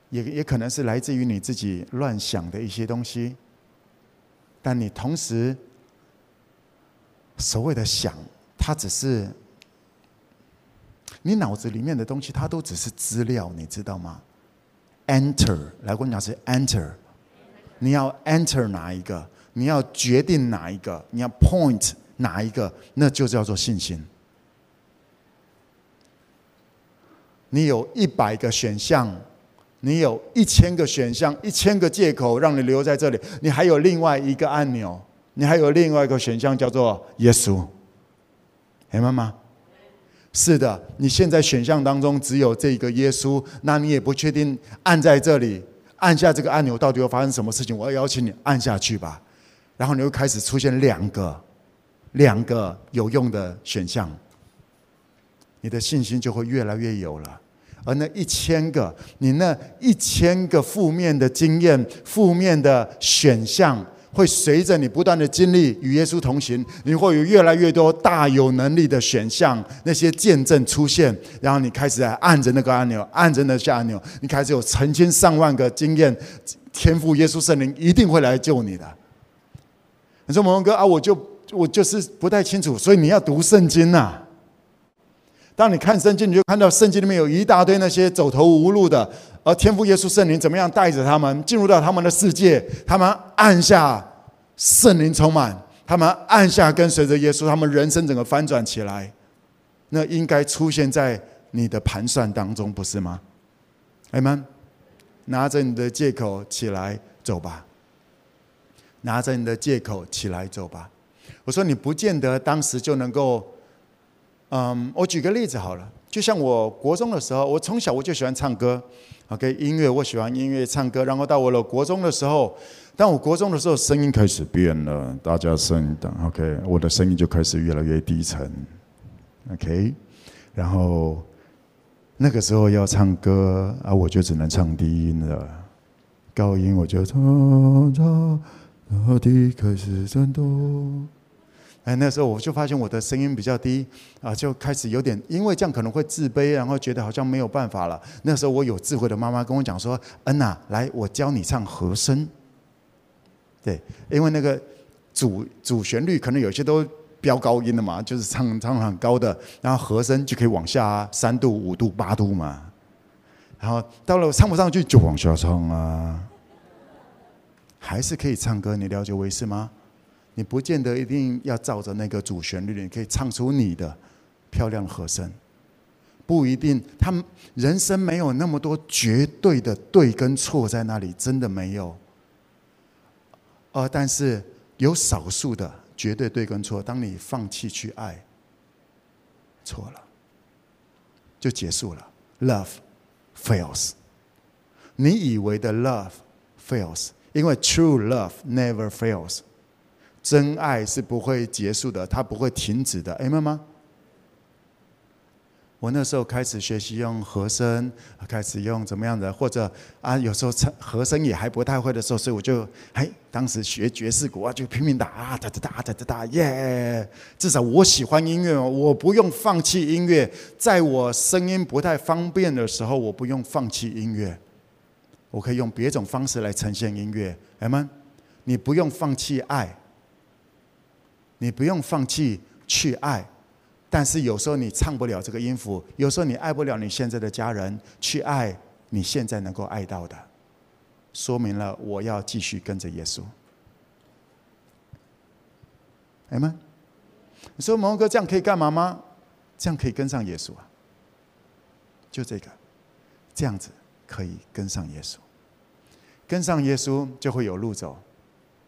也也可能是来自于你自己乱想的一些东西，但你同时所谓的想，它只是你脑子里面的东西，它都只是资料，你知道吗？Enter，来我跟你讲是 Enter，你要 Enter 哪一个？你要决定哪一个？你要 Point 哪一个？那就叫做信心。你有一百个选项。你有一千个选项，一千个借口让你留在这里。你还有另外一个按钮，你还有另外一个选项叫做耶稣。哎，妈妈，是的，你现在选项当中只有这个耶稣，那你也不确定按在这里，按下这个按钮到底会发生什么事情。我要邀请你按下去吧，然后你会开始出现两个，两个有用的选项，你的信心就会越来越有了。而那一千个，你那一千个负面的经验、负面的选项，会随着你不断的经历与耶稣同行，你会有越来越多大有能力的选项，那些见证出现，然后你开始按着那个按钮，按着那下按钮，你开始有成千上万个经验，天父耶稣圣灵一定会来救你的。你说，蒙哥啊，我就我就是不太清楚，所以你要读圣经呐、啊。当你看圣经，你就看到圣经里面有一大堆那些走投无路的，而天父耶稣圣灵怎么样带着他们进入到他们的世界？他们按下圣灵充满，他们按下跟随着耶稣，他们人生整个翻转起来。那应该出现在你的盘算当中，不是吗？阿们，拿着你的借口起来走吧，拿着你的借口起来走吧。我说你不见得当时就能够。嗯，我举个例子好了，就像我国中的时候，我从小我就喜欢唱歌，OK，音乐我喜欢音乐唱歌，然后到我了国中的时候，当我国中的时候，声音开始变了，大家声音的，OK，我的声音就开始越来越低沉，OK，然后那个时候要唱歌啊，我就只能唱低音了，高音我就唱唱，然后低开始震动。哎，那时候我就发现我的声音比较低啊，就开始有点，因为这样可能会自卑，然后觉得好像没有办法了。那时候我有智慧的妈妈跟我讲说：“恩呐，来，我教你唱和声。”对，因为那个主主旋律可能有些都飙高音的嘛，就是唱唱很高的，然后和声就可以往下三度、五度、八度嘛。然后到了唱不上去就往下唱啊，还是可以唱歌。你了解我意思吗？你不见得一定要照着那个主旋律，你可以唱出你的漂亮和声。不一定，他们人生没有那么多绝对的对跟错在那里，真的没有。呃，但是有少数的绝对对跟错，当你放弃去爱，错了，就结束了。Love fails。你以为的 love fails，因为 true love never fails。真爱是不会结束的，它不会停止的。哎，妈妈，我那时候开始学习用和声，开始用怎么样的，或者啊，有时候和声也还不太会的时候，所以我就哎，当时学爵士鼓啊，就拼命打啊，哒哒哒哒哒哒，耶！至少我喜欢音乐，我不用放弃音乐。在我声音不太方便的时候，我不用放弃音乐，我可以用别种方式来呈现音乐。哎妈，你不用放弃爱。你不用放弃去爱，但是有时候你唱不了这个音符，有时候你爱不了你现在的家人，去爱你现在能够爱到的，说明了我要继续跟着耶稣。哎们，你说毛哥这样可以干嘛吗？这样可以跟上耶稣啊，就这个，这样子可以跟上耶稣。跟上耶稣就会有路走。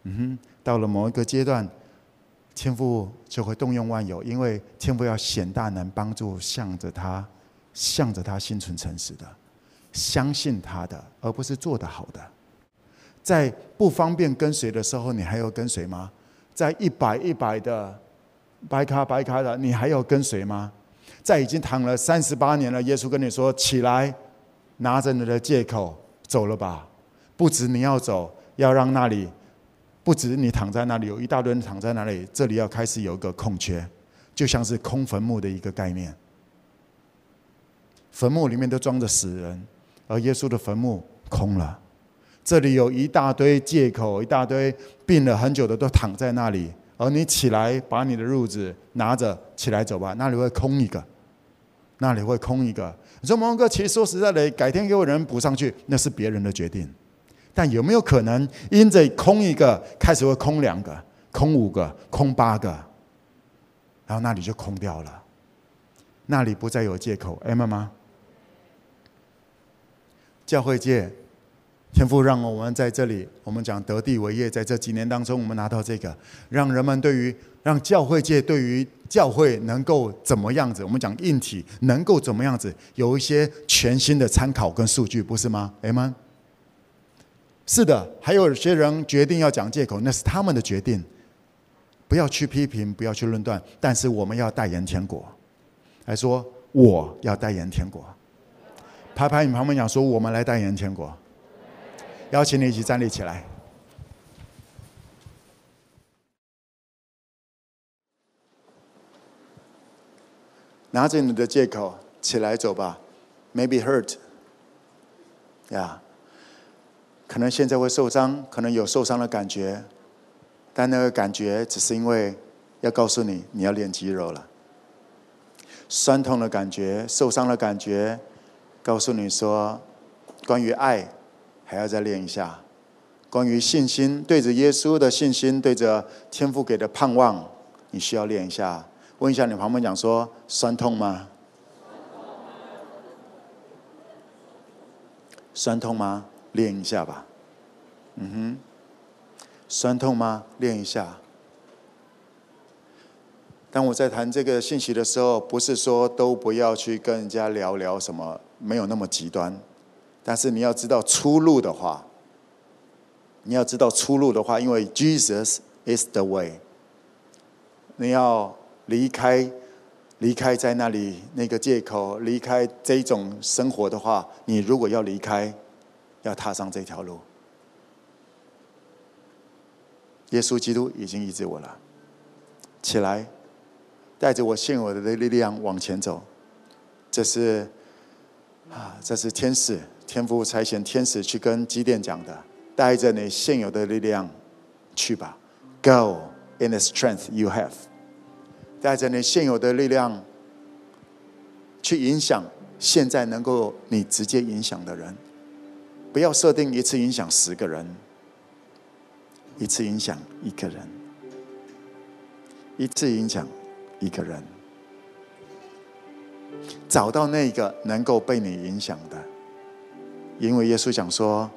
嗯哼，到了某一个阶段，天父就会动用万有，因为天父要显大能帮助向着他、向着他心存诚实的、相信他的，而不是做得好的。在不方便跟随的时候，你还要跟随吗？在一百一百的白卡白卡的，你还要跟随吗？在已经躺了三十八年了，耶稣跟你说：“起来，拿着你的借口走了吧。”不止你要走，要让那里不止你躺在那里，有一大堆人躺在那里，这里要开始有一个空缺，就像是空坟墓的一个概念。坟墓里面都装着死人，而耶稣的坟墓空了。这里有一大堆借口，一大堆病了很久的都躺在那里，而你起来把你的褥子拿着起来走吧，那里会空一个，那里会空一个。你说蒙哥，其实说实在的，改天给我人补上去，那是别人的决定。但有没有可能，因着空一个，开始会空两个、空五个、空八个，然后那里就空掉了，那里不再有借口，Amen 吗？教会界，天父让我们在这里，我们讲得地为业，在这几年当中，我们拿到这个，让人们对于让教会界对于教会能够怎么样子，我们讲硬体能够怎么样子，有一些全新的参考跟数据，不是吗？Amen。是的，还有些人决定要讲借口，那是他们的决定。不要去批评，不要去论断，但是我们要代言天国，来说我要代言天国。拍拍你旁边讲说，我们来代言天国。邀请你一起站立起来，拿着你的借口起来走吧。Maybe hurt，呀、yeah.。可能现在会受伤，可能有受伤的感觉，但那个感觉只是因为要告诉你，你要练肌肉了。酸痛的感觉、受伤的感觉，告诉你说，关于爱还要再练一下，关于信心，对着耶稣的信心，对着天父给的盼望，你需要练一下。问一下你旁边讲说，酸痛吗？酸痛吗？练一下吧，嗯哼，酸痛吗？练一下。当我在谈这个信息的时候，不是说都不要去跟人家聊聊什么，没有那么极端。但是你要知道出路的话，你要知道出路的话，因为 Jesus is the way。你要离开，离开在那里那个借口，离开这种生活的话，你如果要离开。要踏上这条路，耶稣基督已经医治我了。起来，带着我现有的力量往前走。这是啊，这是天使天父差遣天使去跟基甸讲的。带着你现有的力量去吧，Go in the strength you have。带着你现有的力量去影响现在能够你直接影响的人。不要设定一次影响十个人，一次影响一个人，一次影响一个人，找到那个能够被你影响的。因为耶稣讲说，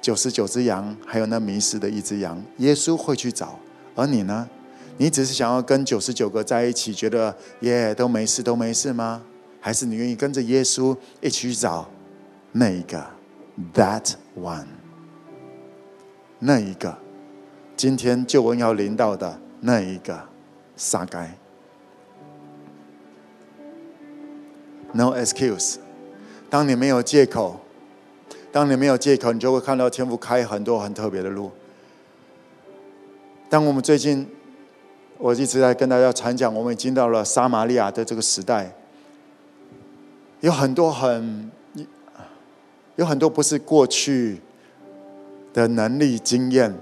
九十九只羊，还有那迷失的一只羊，耶稣会去找。而你呢？你只是想要跟九十九个在一起，觉得耶都没事，都没事吗？还是你愿意跟着耶稣一起去找那一个？That one，那一个，今天救恩要临到的那一个，撒该。No excuse，当你没有借口，当你没有借口，你就会看到天父开很多很特别的路。当我们最近，我一直在跟大家传讲，我们已经到了撒玛利亚的这个时代，有很多很。有很多不是过去的能力、经验、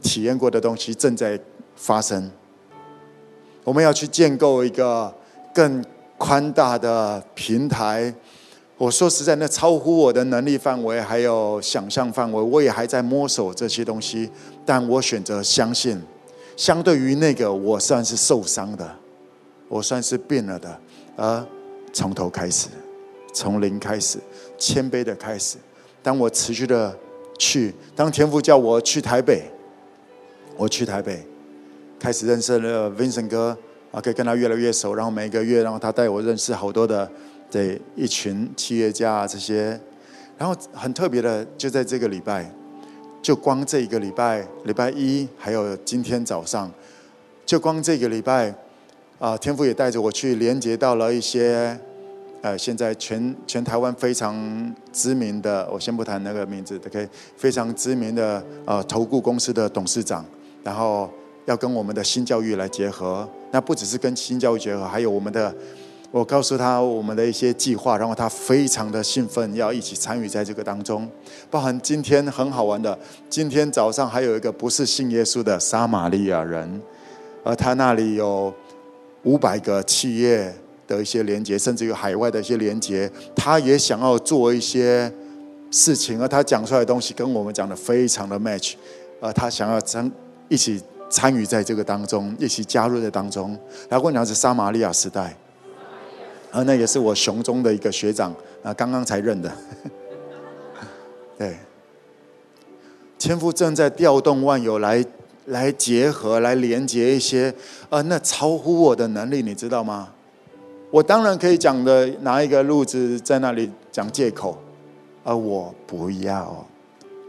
体验过的东西正在发生。我们要去建构一个更宽大的平台。我说实在，那超乎我的能力范围，还有想象范围，我也还在摸索这些东西。但我选择相信，相对于那个，我算是受伤的，我算是病了的，而从头开始。从零开始，谦卑的开始。当我持续的去，当天父叫我去台北，我去台北，开始认识了 Vincent 哥啊，可以跟他越来越熟。然后每个月，然后他带我认识好多的这一群企业家啊这些。然后很特别的，就在这个礼拜，就光这一个礼拜，礼拜一还有今天早上，就光这个礼拜。啊，天父也带着我去连接到了一些，呃，现在全全台湾非常知名的，我先不谈那个名字，OK，非常知名的呃投顾公司的董事长，然后要跟我们的新教育来结合。那不只是跟新教育结合，还有我们的，我告诉他我们的一些计划，然后他非常的兴奋，要一起参与在这个当中。包含今天很好玩的，今天早上还有一个不是信耶稣的撒玛利亚人，而他那里有。五百个企业的一些连接，甚至于海外的一些连接，他也想要做一些事情，而他讲出来的东西跟我们讲的非常的 match，而他想要参一起参与在这个当中，一起加入在当中。然后我讲的是撒玛利亚时代，啊，那也是我雄中的一个学长啊，刚刚才认的。*laughs* 对，天父正在调动万有来。来结合，来连接一些，呃，那超乎我的能力，你知道吗？我当然可以讲的拿一个路子在那里讲借口，而我不要，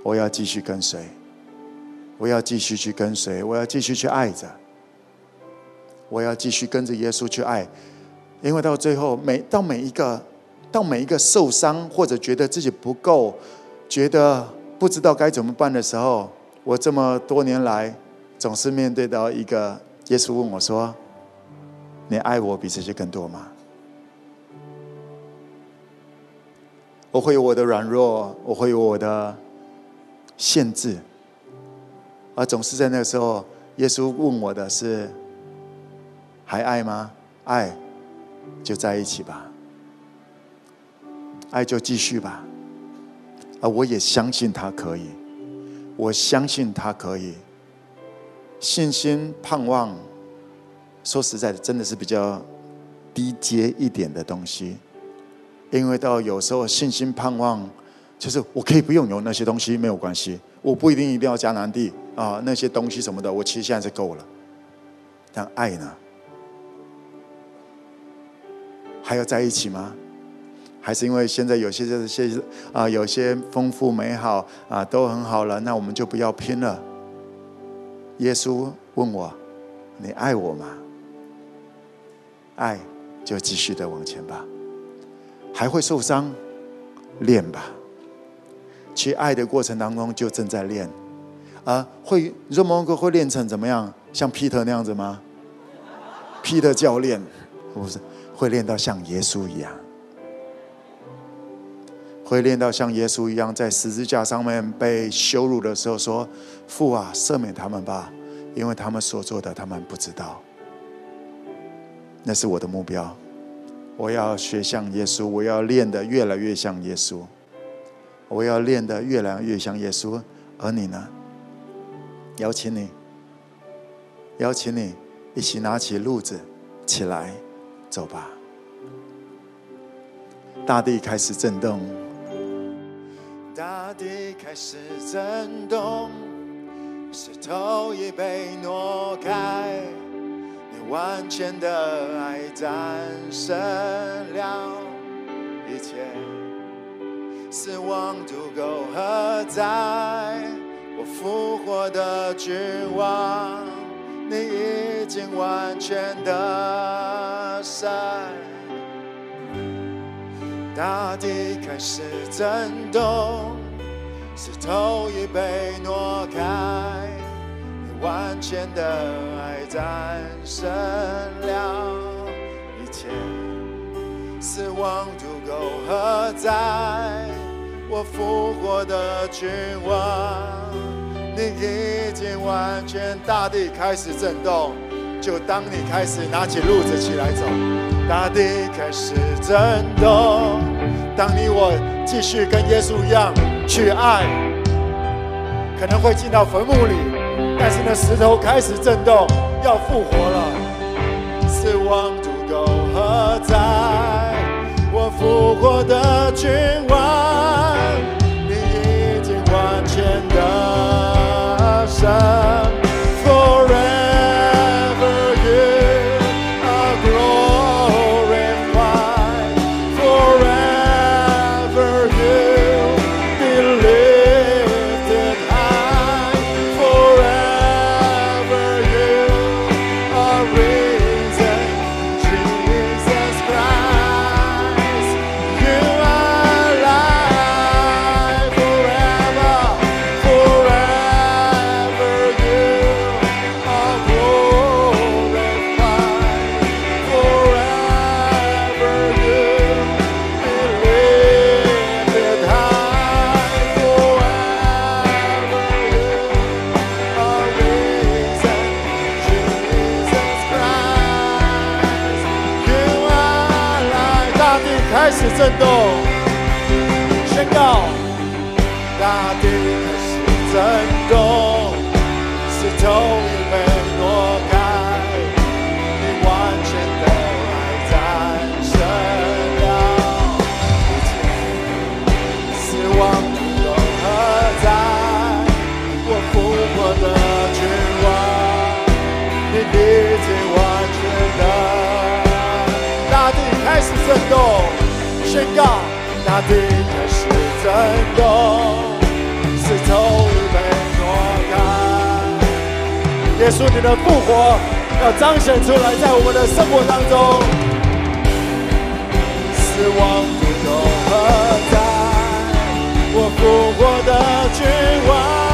我要继续跟随，我要继续去跟随，我要继续去爱着，我要继续跟着耶稣去爱，因为到最后，每到每一个，到每一个受伤或者觉得自己不够，觉得不知道该怎么办的时候，我这么多年来。总是面对到一个耶稣问我说：“你爱我比这些更多吗？”我会有我的软弱，我会有我的限制，而总是在那个时候，耶稣问我的是：“还爱吗？爱就在一起吧，爱就继续吧。”而我也相信他可以，我相信他可以。信心、盼望，说实在的，真的是比较低阶一点的东西。因为到有时候，信心、盼望，就是我可以不用有那些东西，没有关系。我不一定一定要迦南地啊，那些东西什么的，我其实现在是够了。但爱呢？还要在一起吗？还是因为现在有些这些啊，有些丰富美好啊，都很好了，那我们就不要拼了。耶稣问我：“你爱我吗？爱就继续的往前吧。还会受伤，练吧。去爱的过程当中就正在练。啊，会，你说蒙哥会练成怎么样？像 Peter 那样子吗？？Peter 教练不是会练到像耶稣一样，会练到像耶稣一样，在十字架上面被羞辱的时候说。”父啊，赦免他们吧，因为他们所做的，他们不知道。那是我的目标，我要学像耶稣，我要练得越来越像耶稣，我要练得越来越像耶稣。而你呢？邀请你，邀请你一起拿起路子，起来，走吧。大地开始震动，大地开始震动。石头已被挪开，完全的爱战胜了一切，死亡赌狗何在？我复活的君王，你已经完全的胜，大地开始震动。石头已被挪开，完全的爱战胜了一切，死亡赌狗何在？我复活的君王，你已经完全，大地开始震动。就当你开始拿起路子起来走，大地开始震动。当你我继续跟耶稣一样。去爱，可能会进到坟墓里，但是那石头开始震动，要复活了。死亡足够何在？我复活的君王。宣告，大地的是震动，石头已被挪开。耶稣，你的复活要彰显出来，在我们的生活当中。死亡不能何在，我复活的君王。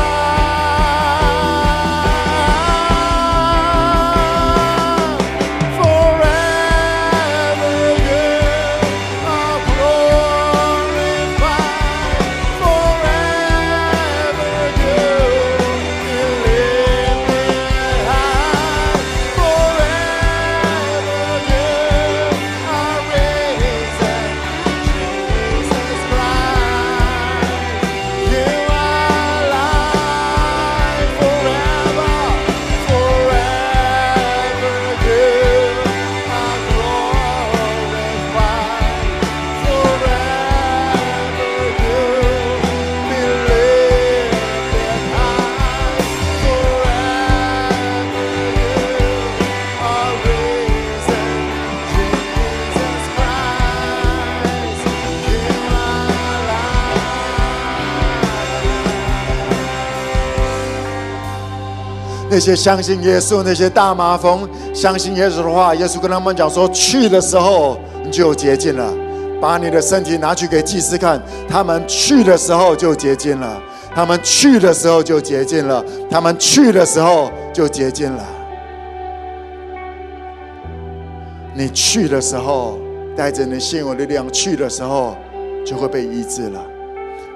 那些相信耶稣，那些大麻风相信耶稣的话，耶稣跟他们讲说：去的时候你就洁净了，把你的身体拿去给祭司看。他们去的时候就洁净了，他们去的时候就洁净了，他们去的时候就洁净了。你去的时候，带着你现有的力量去的时候，就会被医治了。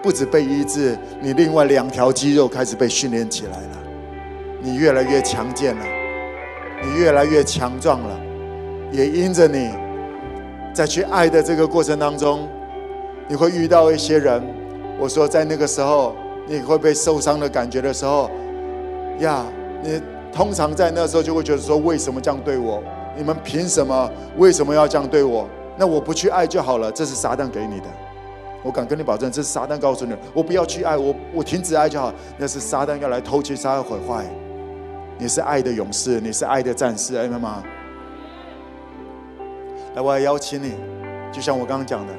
不止被医治，你另外两条肌肉开始被训练起来了。你越来越强健了，你越来越强壮了，也因着你，在去爱的这个过程当中，你会遇到一些人。我说，在那个时候，你会被受伤的感觉的时候，呀，你通常在那时候就会觉得说：为什么这样对我？你们凭什么？为什么要这样对我？那我不去爱就好了。这是撒旦给你的，我敢跟你保证，这是撒旦告诉你，我不要去爱，我我停止爱就好。那是撒旦要来偷窃、杀害、毁坏。你是爱的勇士，你是爱的战士，明白吗？来，我要邀请你，就像我刚刚讲的，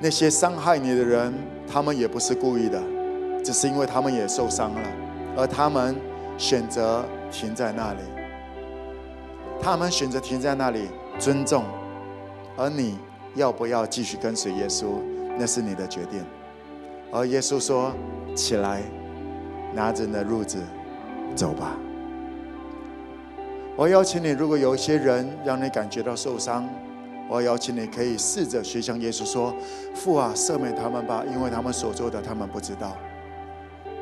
那些伤害你的人，他们也不是故意的，只是因为他们也受伤了，而他们选择停在那里。他们选择停在那里，尊重，而你要不要继续跟随耶稣，那是你的决定。而耶稣说：“起来，拿着你的褥子，走吧。”我邀请你，如果有一些人让你感觉到受伤，我邀请你可以试着学向耶稣说：“父啊，赦免他们吧，因为他们所做的，他们不知道。”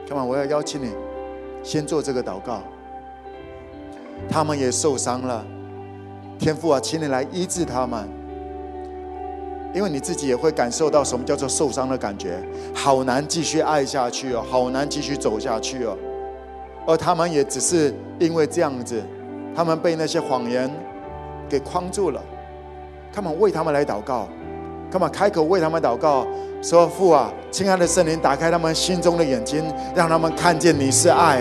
看嘛，我要邀请你先做这个祷告。他们也受伤了，天父啊，请你来医治他们，因为你自己也会感受到什么叫做受伤的感觉，好难继续爱下去哦，好难继续走下去哦，而他们也只是因为这样子。他们被那些谎言给框住了，他们为他们来祷告，他们开口为他们祷告，说：“父啊，亲爱的圣灵，打开他们心中的眼睛，让他们看见你是爱，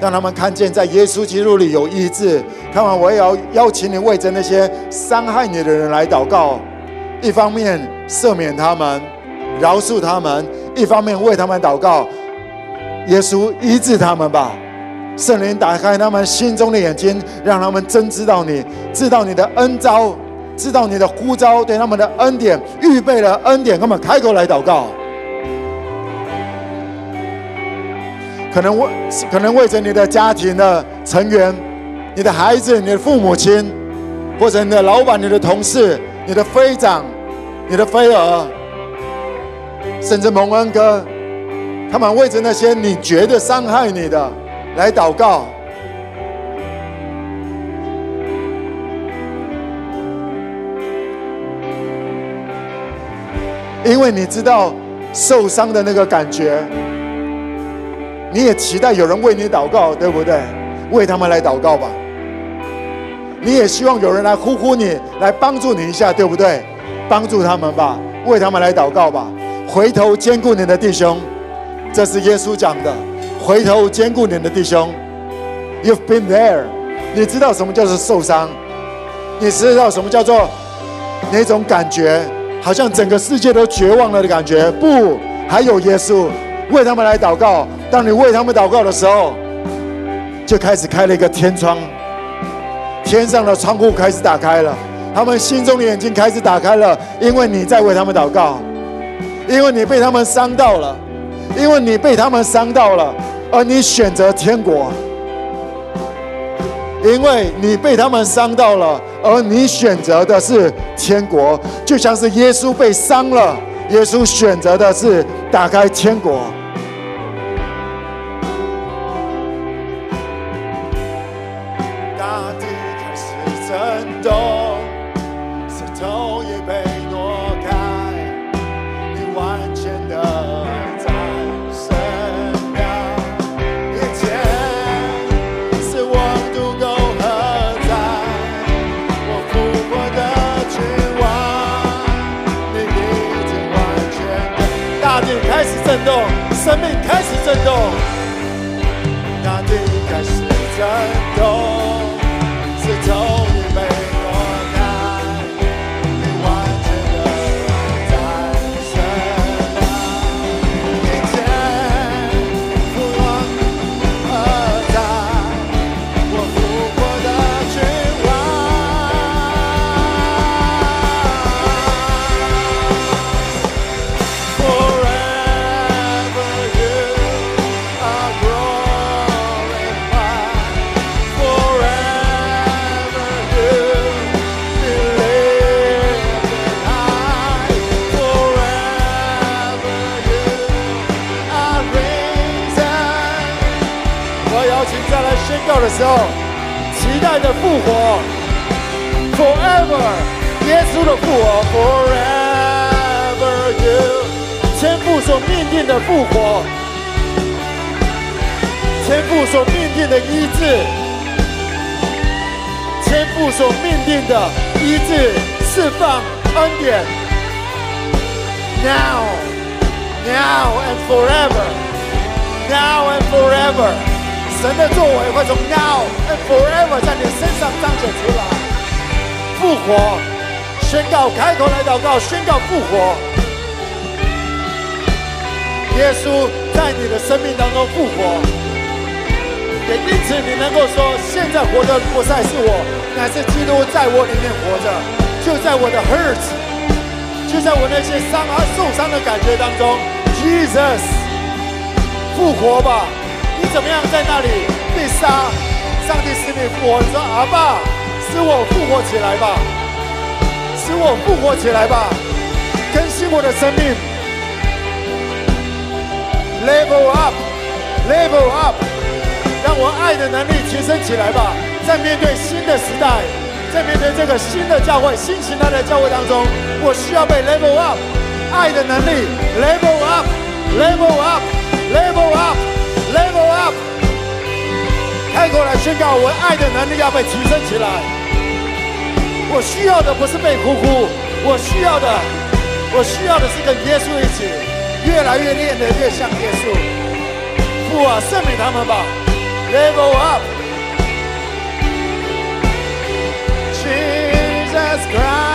让他们看见在耶稣基督里有医治。”看完，我也要邀请你为着那些伤害你的人来祷告，一方面赦免他们，饶恕他们；一方面为他们祷告，耶稣医治他们吧。圣灵打开他们心中的眼睛，让他们真知道你，知道你的恩召，知道你的呼召，对他们的恩典预备了恩典，他们开口来祷告。可能为可能为着你的家庭的成员、你的孩子、你的父母亲，或者你的老板、你的同事、你的飞长、你的飞蛾，甚至蒙恩哥，他们为着那些你觉得伤害你的。来祷告，因为你知道受伤的那个感觉，你也期待有人为你祷告，对不对？为他们来祷告吧。你也希望有人来呼呼你，来帮助你一下，对不对？帮助他们吧，为他们来祷告吧。回头兼顾你的弟兄，这是耶稣讲的。回头兼顾你的弟兄，You've been there，你知道什么叫做受伤？你知道什么叫做那种感觉？好像整个世界都绝望了的感觉。不，还有耶稣为他们来祷告。当你为他们祷告的时候，就开始开了一个天窗。天上的窗户开始打开了，他们心中的眼睛开始打开了，因为你在为他们祷告，因为你被他们伤到了，因为你被他们伤到了，而你选择天国，因为你被他们伤到了，而你选择的是天国，就像是耶稣被伤了，耶稣选择的是打开天国。生命开始震动，的复活，forever，耶稣的复活，forever you，天父所命定的复活，天父所命定的医治，天父所命定的医治释放恩典，now，now and forever，now and forever。神的作为会从 now forever 在你身上彰显出来，复活，宣告，开口来祷告，宣告复活。耶稣在你的生命当中复活，也因此你能够说，现在活的不再是我，乃是基督在我里面活着。就在我的 hurt，就在我那些伤啊受伤的感觉当中，Jesus，复活吧。你怎么样在那里被杀？上帝使你复活，说阿爸，使我复活起来吧，使我复活起来吧，更新我的生命，level up，level up，让我爱的能力提升起来吧。在面对新的时代，在面对这个新的教会、新形态的教会当中，我需要被 level up，爱的能力，level up，level up，level up。Level up，开口来宣告，我爱的能力要被提升起来。我需要的不是被呼呼，我需要的，我需要的是跟耶稣一起，越来越练得越像耶稣。父啊，圣灵他们吧。Level up，Jesus Christ。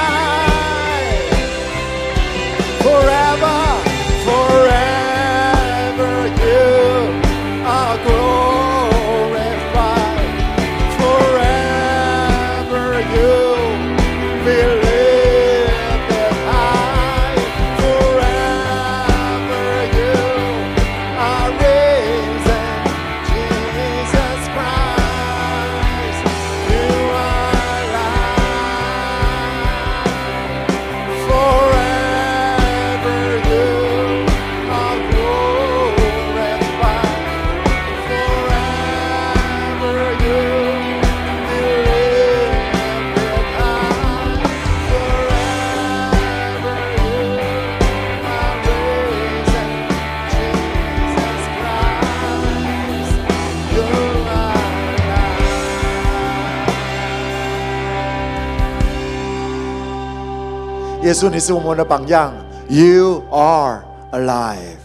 稣，你是我们的榜样。You are alive。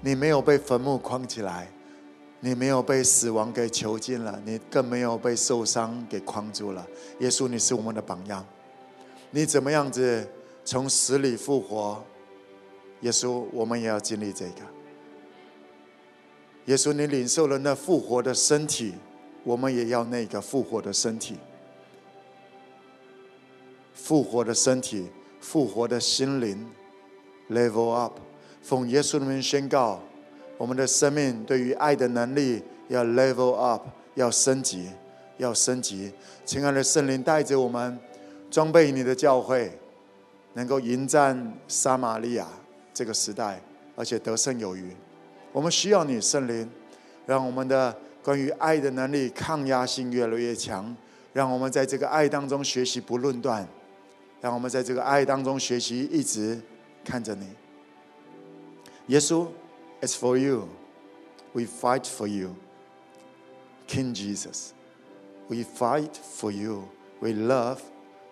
你没有被坟墓框起来，你没有被死亡给囚禁了，你更没有被受伤给框住了。耶稣，你是我们的榜样。你怎么样子从死里复活？耶稣，我们也要经历这个。耶稣，你领受了那复活的身体，我们也要那个复活的身体。复活的身体，复活的心灵，level up。奉耶稣的名宣告，我们的生命对于爱的能力要 level up，要升级，要升级。亲爱的圣灵，带着我们装备你的教会，能够迎战撒玛利亚这个时代，而且得胜有余。我们需要你，圣灵，让我们的关于爱的能力抗压性越来越强，让我们在这个爱当中学习不论断，让我们在这个爱当中学习一直看着你。耶稣，It's for you. We fight for you. King Jesus, we fight for you. We love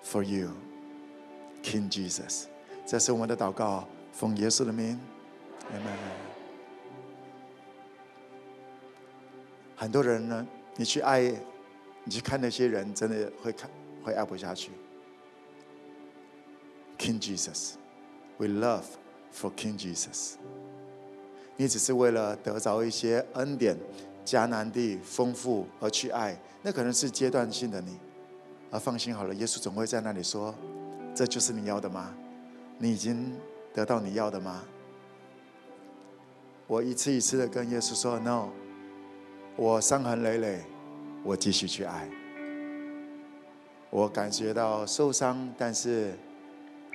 for you. King Jesus，这是我们的祷告，奉耶稣的名，Amen。很多人呢，你去爱，你去看那些人，真的会看，会爱不下去。King Jesus, we love for King Jesus。你只是为了得着一些恩典、迦南地丰富而去爱，那可能是阶段性的你。而放心好了，耶稣总会在那里说：“这就是你要的吗？你已经得到你要的吗？”我一次一次的跟耶稣说：“No，我伤痕累累，我继续去爱。我感觉到受伤，但是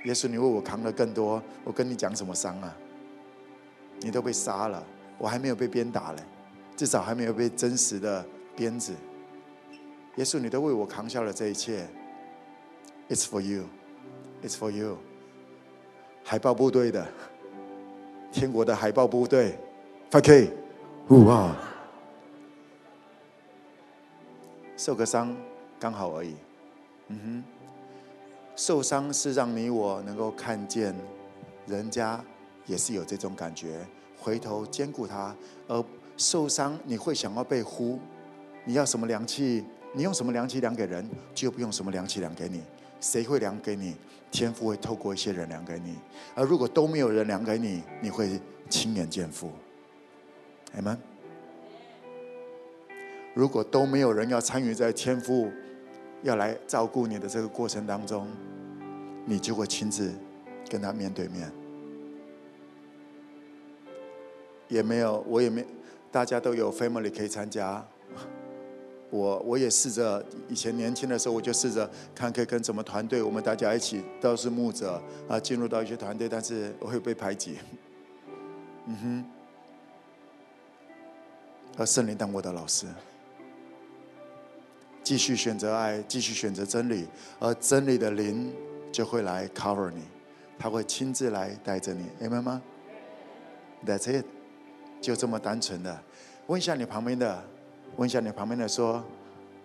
耶稣，你为我扛了更多。我跟你讲什么伤啊？”你都被杀了，我还没有被鞭打嘞，至少还没有被真实的鞭子。耶稣，你都为我扛下了这一切。It's for you, it's for you。海豹部队的，天国的海豹部队，5K，哇，受个伤刚好而已。嗯哼，受伤是让你我能够看见人家。也是有这种感觉，回头兼顾他，而受伤你会想要被呼，你要什么量器？你用什么量器量给人，就不用什么量器量给你。谁会量给你？天父会透过一些人量给你。而如果都没有人量给你，你会亲眼见父。阿门。如果都没有人要参与在天父要来照顾你的这个过程当中，你就会亲自跟他面对面。也没有，我也没，大家都有 family 可以参加。我我也试着，以前年轻的时候，我就试着看可以跟什么团队，我们大家一起都是牧者啊，进入到一些团队，但是我会被排挤。嗯哼，而圣灵当我的老师，继续选择爱，继续选择真理，而真理的灵就会来 cover 你，他会亲自来带着你，明白吗？That's it。就这么单纯的，问一下你旁边的，问一下你旁边的说，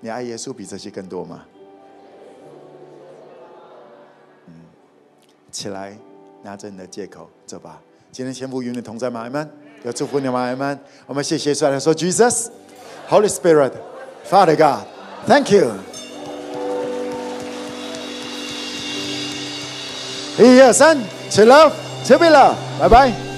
你爱耶稣比这些更多吗？嗯，起来，拿着你的借口走吧。今天天父与你同在吗？阿门。要祝福你吗？阿门。我们谢谢出来说，Jesus，Holy Spirit，Father God God，Thank you。一二三，起来，准备了，拜拜。